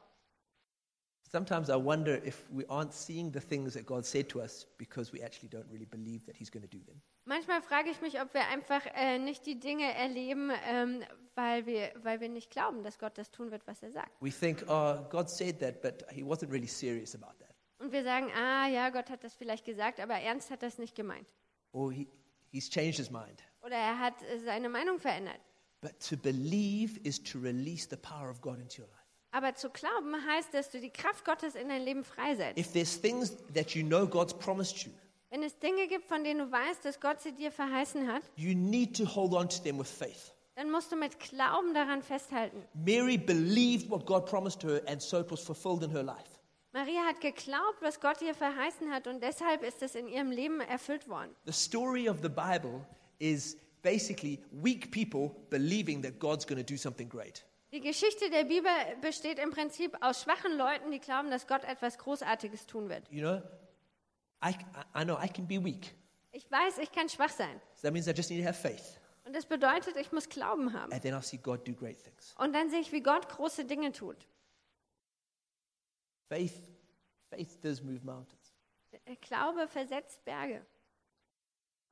Sometimes I wonder if we aren't seeing the things that God said to us because we actually don't really believe that He's going to do them. Manchmal frage ich mich, ob wir einfach äh, nicht die Dinge erleben, ähm, weil, wir, weil wir nicht glauben, dass Gott das tun wird, was er sagt. We think, oh, God said that, but He wasn't really serious about that. Und wir sagen, ah ja, Gott hat das vielleicht gesagt, aber ernst hat das nicht gemeint. Or he, He's changed His mind. Oder er hat äh, seine Meinung verändert. But to believe is to release the power of God into your life. Aber zu glauben heißt, dass du die Kraft Gottes in dein Leben freisetzt. If there's things that you know God's promised you, Wenn es Dinge gibt, von denen du weißt, dass Gott sie dir verheißen hat, you need to hold on to them with faith. dann musst du mit Glauben daran festhalten. Mary believed what God promised her, and so it was fulfilled in her life. Maria hat geglaubt, was Gott ihr verheißen hat, und deshalb ist es in ihrem Leben erfüllt worden. The story of the Bible is basically weak people believing that God's going to do something great. Die Geschichte der Bibel besteht im Prinzip aus schwachen Leuten, die glauben, dass Gott etwas Großartiges tun wird. You know, I, I know I can be weak. Ich weiß, ich kann schwach sein. So that means I just need to have faith. Und das bedeutet, ich muss Glauben haben. And then I'll see God do great things. Und dann sehe ich, wie Gott große Dinge tut. Faith, faith does move mountains. Glaube versetzt Berge.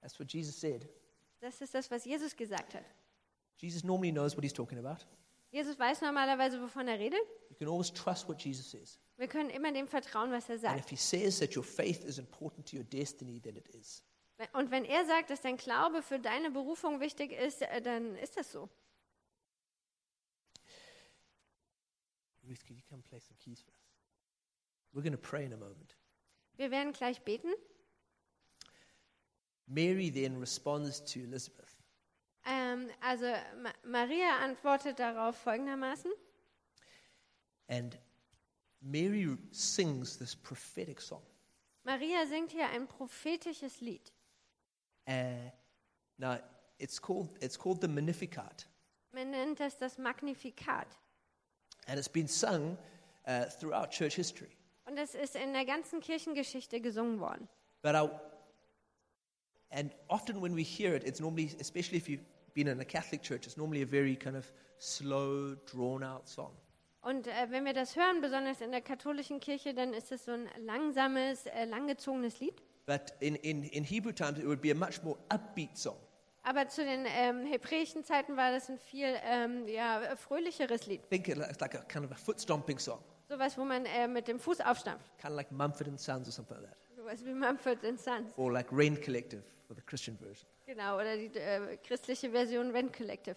That's what Jesus said. Das ist das, was Jesus gesagt hat. Jesus normally knows what he's talking about. Jesus weiß normalerweise, wovon er redet. You can always trust what Jesus says. Wir können immer dem vertrauen, was er And sagt. if he says that your faith is important to your destiny, then it is. Und wenn er sagt, dass dein Glaube für deine Berufung wichtig ist, äh, dann ist das so. Ruth, could you come play some keys for us? We're going to pray in a moment. Wir werden gleich beten. Mary then responds to Elizabeth. Ähm, also Ma Maria antwortet darauf folgendermaßen. And Mary sings this prophetic song. Maria singt hier ein prophetisches Lied. Uh, now, it's called, it's called the Magnificat. Man nennt es das Magnifikat. And it's been sung uh, throughout church history. Und es ist in der ganzen Kirchengeschichte gesungen worden. But I, and often when we hear it, it's normally, especially if you've been in a Catholic church, it's normally a very kind of slow, drawn out song. Und äh, wenn wir das hören, besonders in der katholischen Kirche, dann ist es so ein langsames, äh, langgezogenes Lied. But in, in, in Hebrew times, it would be a much more upbeat song. Aber zu den ähm, hebräischen Zeiten war das ein viel ähm, ja, fröhlicheres Lied. Think it it's like a kind of a foot stomping song, Sowas, wo man äh, mit dem Fuß aufstampft. kind of like Mumford and Sons or something like that, Sowas wie Mumford Sons. or like Rain Collective for the Christian version. Genau, oder die äh, christliche Version When Collective.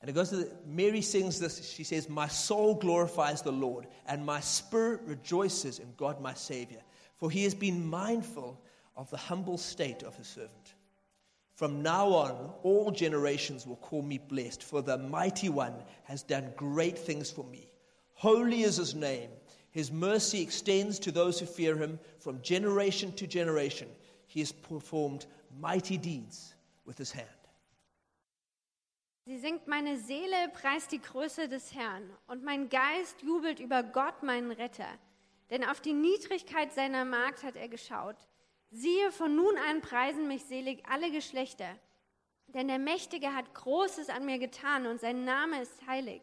And it goes to the, Mary sings this. She says, My soul glorifies the Lord, and my spirit rejoices in God my Savior, for he has been mindful of the humble state of his servant. From now on, all generations will call me blessed, for the mighty one has done great things for me. Holy is his name. His mercy extends to those who fear him from generation to generation. He has performed mighty deeds with his hand. Sie singt, meine Seele preist die Größe des Herrn und mein Geist jubelt über Gott, meinen Retter. Denn auf die Niedrigkeit seiner Magd hat er geschaut. Siehe, von nun an preisen mich selig alle Geschlechter. Denn der Mächtige hat Großes an mir getan und sein Name ist heilig.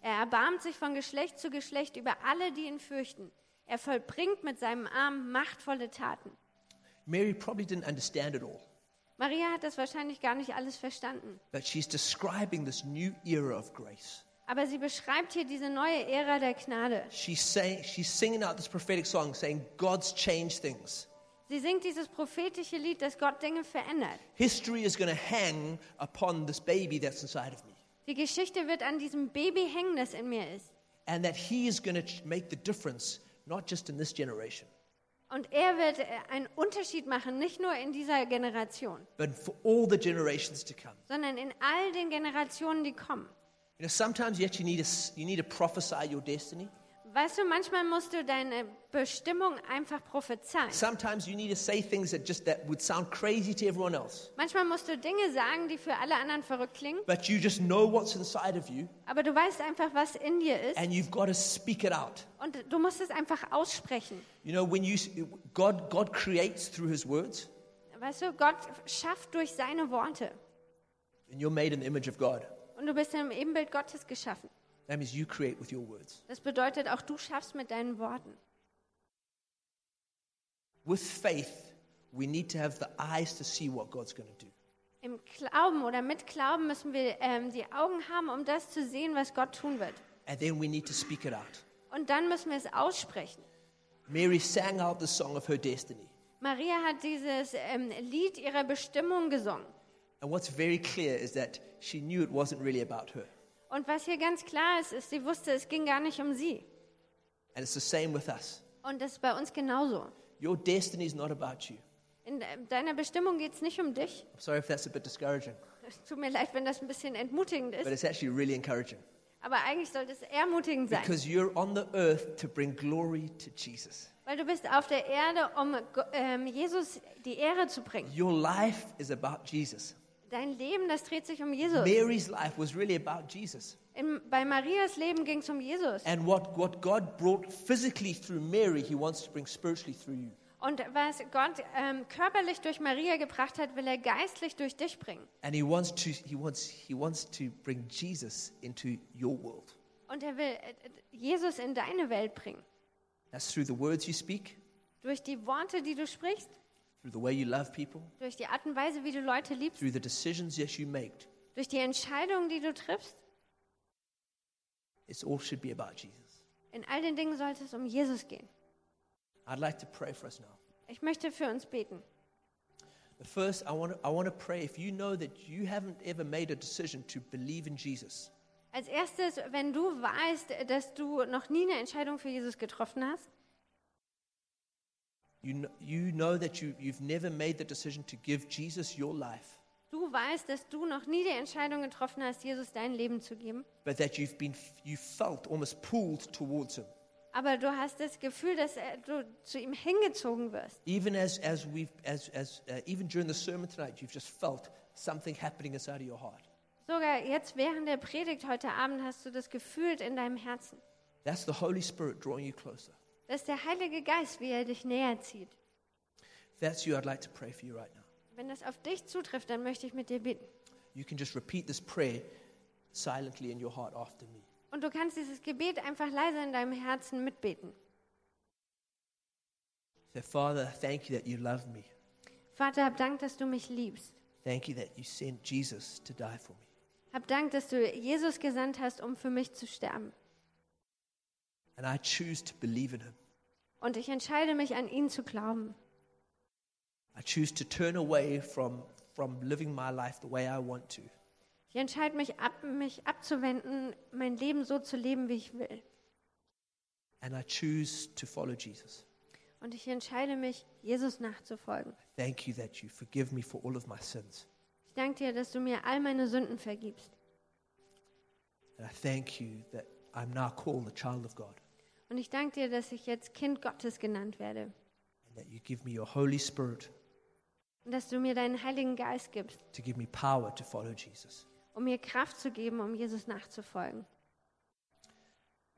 Er erbarmt sich von Geschlecht zu Geschlecht über alle, die ihn fürchten. Er vollbringt mit seinem Arm machtvolle Taten. Mary probably didn't understand it all. Maria hat das wahrscheinlich gar nicht alles verstanden. But she's describing this new era of grace. Aber sie beschreibt hier diese neue Ära der Gnade. She's, saying, she's singing out this prophetic song saying, God's changed things. Sie singt dieses prophetische Lied, dass Gott Dinge verändert. History is going to hang upon this baby that's inside of me. Die Geschichte wird an diesem Baby hängen, das in mir ist. And that He is going to make the difference, not just in this generation, Und er wird äh, einen Unterschied machen, nicht nur in dieser Generation, but for all the generations to come. sondern in all den Generationen, die kommen. You know, sometimes you actually need to, you need to prophesy your destiny. Weißt du, manchmal musst du deine Bestimmung einfach prophezeien. Sometimes you need to say things that just that would sound crazy to everyone else. Manchmal musst du Dinge sagen, die für alle anderen verrückt klingen, But you just know what's inside of you aber du weißt einfach, was in dir ist and you've got to speak it out. und du musst es einfach aussprechen. You know, when you, God, God creates through his words, Weißt du, Gott schafft durch seine Worte and you're made in the image of God. und du bist im Ebenbild Gottes geschaffen. That means you create with your words. Das bedeutet, auch du schaffst mit deinen Worten. With faith, we need to have the eyes to see what God's going to do. Im Glauben oder mit Glauben müssen wir ähm, die Augen haben, um das zu sehen, was Gott tun wird. And then we need to speak it out. Und dann müssen wir es aussprechen. Mary sang out the song of her destiny. Maria hat dieses ähm, Lied ihrer Bestimmung gesungen. And what's very clear is that she knew it wasn't really about her. Und was hier ganz klar ist, ist, sie wusste, es ging gar nicht um sie. And it's the same with us. Und das ist bei uns genauso. Your destiny is not about you. In de- deiner Bestimmung geht es nicht um dich. I'm sorry if that's a bit discouraging, Es tut mir leid, wenn das ein bisschen entmutigend but ist. it's actually really encouraging. Aber eigentlich sollte es ermutigend sein. Because you're on the earth to bring glory to Jesus. Weil du bist auf der Erde, um ähm, Jesus die Ehre zu bringen. Your life is about Jesus. Dein Leben, das dreht sich um Jesus. Mary's life was really about Jesus. Im, bei Marias Leben ging es um Jesus. And what, what God brought physically through Mary, He wants to bring spiritually through you. Und was Gott ähm, körperlich durch Maria gebracht hat, will er geistlich durch dich bringen. And He wants to, he wants, he wants to bring Jesus into your world. Und er will äh, Jesus in deine Welt bringen. That's through the words you speak, Durch die Worte, die du sprichst, through the way you love people, durch die Art und Weise, wie du Leute liebst, through the decisions that you make. durch die Entscheidungen, die du triffst. It's all should be about Jesus. In all den Dingen sollte es um Jesus gehen. I'd like to pray for us now. Ich möchte für uns beten. But first, I want to, I want to pray if you know that you haven't ever made a decision to believe in Jesus, Als erstes, wenn du weißt, dass du noch nie eine Entscheidung für Jesus getroffen hast, you know, you know that you, you've never made the decision to give Jesus your life, du weißt, dass du noch nie die Entscheidung getroffen hast, Jesus dein Leben zu geben, but that you've been, you felt almost pulled towards Him. aber du hast das Gefühl, dass er, du zu ihm hingezogen wirst. Even as, as we've, as, as, uh, even during the sermon tonight, you've just felt something happening inside of your heart. Sogar jetzt während der Predigt heute Abend hast du das gefühlt in deinem Herzen. That's the Holy Spirit drawing you closer. Das ist der Heilige Geist, wie er dich näher zieht. If that's you, I'd like to pray for you right now. Wenn das auf dich zutrifft, dann möchte ich mit dir beten. You can just repeat this prayer silently in your heart after me. Und du kannst dieses Gebet einfach leise in deinem Herzen mitbeten. Say, Father, thank you that you love me. Vater, hab Dank, dass du mich liebst. Thank you that you sent Jesus to die for me. Hab Dank, dass du Jesus gesandt hast, um für mich zu sterben. And I choose to believe in him. Und ich entscheide mich, an ihn zu glauben. I choose to turn away from, from living my life the way I want to. Ich entscheide mich, ab, mich abzuwenden, mein Leben so zu leben, wie ich will. And I choose to follow Jesus. Und ich entscheide mich, Jesus nachzufolgen. Thank you that you forgive me for all of my sins. Ich danke dir, dass du mir all meine Sünden vergibst. And I thank you that I'm now called a child of God. Und ich danke dir, dass ich jetzt Kind Gottes genannt werde. And that you give me your Holy Spirit Und dass du mir deinen Heiligen Geist gibst, to give me power to follow Jesus. um mir Kraft zu geben, um Jesus nachzufolgen.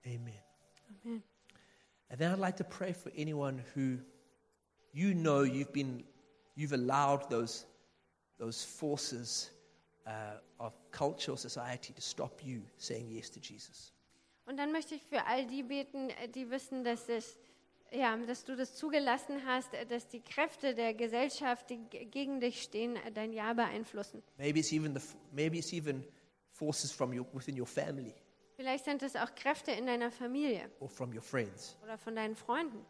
Amen. Amen. And then I'd like to pray for anyone who you know you've been, you've allowed those, those forces uh, of culture or society to stop you saying yes to Jesus. Und dann möchte ich für all die beten, äh, die wissen, dass, es, ja, dass du das zugelassen hast, äh, dass die Kräfte der Gesellschaft, die gegen dich stehen, äh, dein Ja beeinflussen. Maybe it's even, the, maybe it's even forces from your, within your family Vielleicht sind es auch Kräfte in deiner Familie or from your friends. oder von deinen Freunden.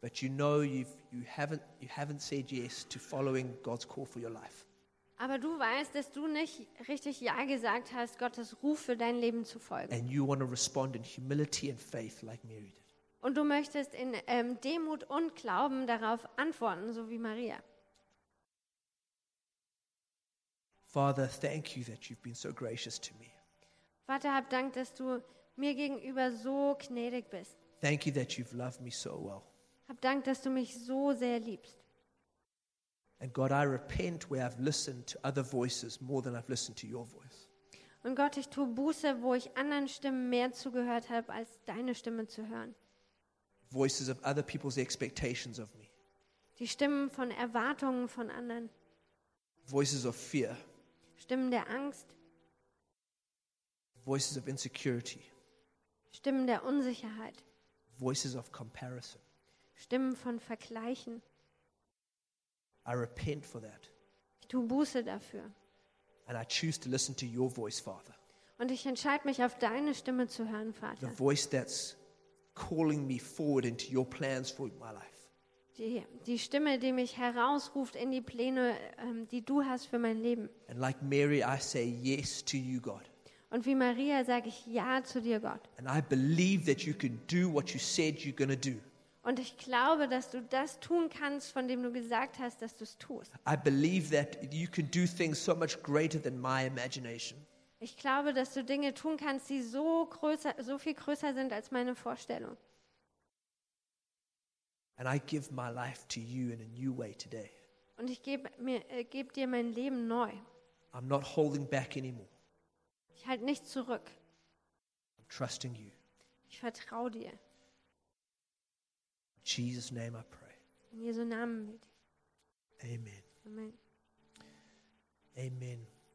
But you know you've, you, haven't, you haven't said yes to following God's call for your life. Aber du weißt, dass du nicht richtig Ja gesagt hast, Gottes Ruf für dein Leben zu folgen. And you want to respond in humility and faith like Mary did. Und du möchtest in ähm, Demut und Glauben darauf antworten, so wie Maria. Father, thank you that you've been so gracious to me. Vater, hab Dank, dass du mir gegenüber so gnädig bist. Thank you that you've loved me so well. Hab Dank, dass du mich so sehr liebst. And God, I repent where I've listened to other voices more than I've listened to your voice. Und Gott, ich tue Buße, wo ich anderen Stimmen mehr zugehört habe, als deine Stimme zu hören. Voices of other people's expectations of me, Die Stimmen von Erwartungen von anderen, voices of fear, Stimmen der Angst, voices of insecurity, Stimmen der Unsicherheit, voices of comparison. Stimmen von Vergleichen. I repent for that. Ich tue Buße dafür. And I choose to listen to your voice, Father. Und ich entscheide mich, auf deine Stimme zu hören, The Vater. voice that's calling me forward into your plans for my life. Die, die Stimme, die mich herausruft in die Pläne, ähm, die du hast für mein Leben. And like Mary, I say yes to you, God. Und wie Maria sage ich Ja zu dir, Gott. And I believe that you can do what you said you're going to do. Und ich glaube, dass du das tun kannst, von dem du gesagt hast, dass du es tust. I believe that you can do things so much greater than my imagination. Ich glaube, dass du Dinge tun kannst, die so, größer, so viel größer sind als meine Vorstellung. And I give my life to you in a new way today. Und ich gebe äh, geb dir mein Leben neu. I'm not holding back anymore. Ich halte nicht zurück. I'm trusting you. Ich vertraue dir. In Jesus' name I pray. In Jesu Namen bete ich. Amen. Amen. Amen.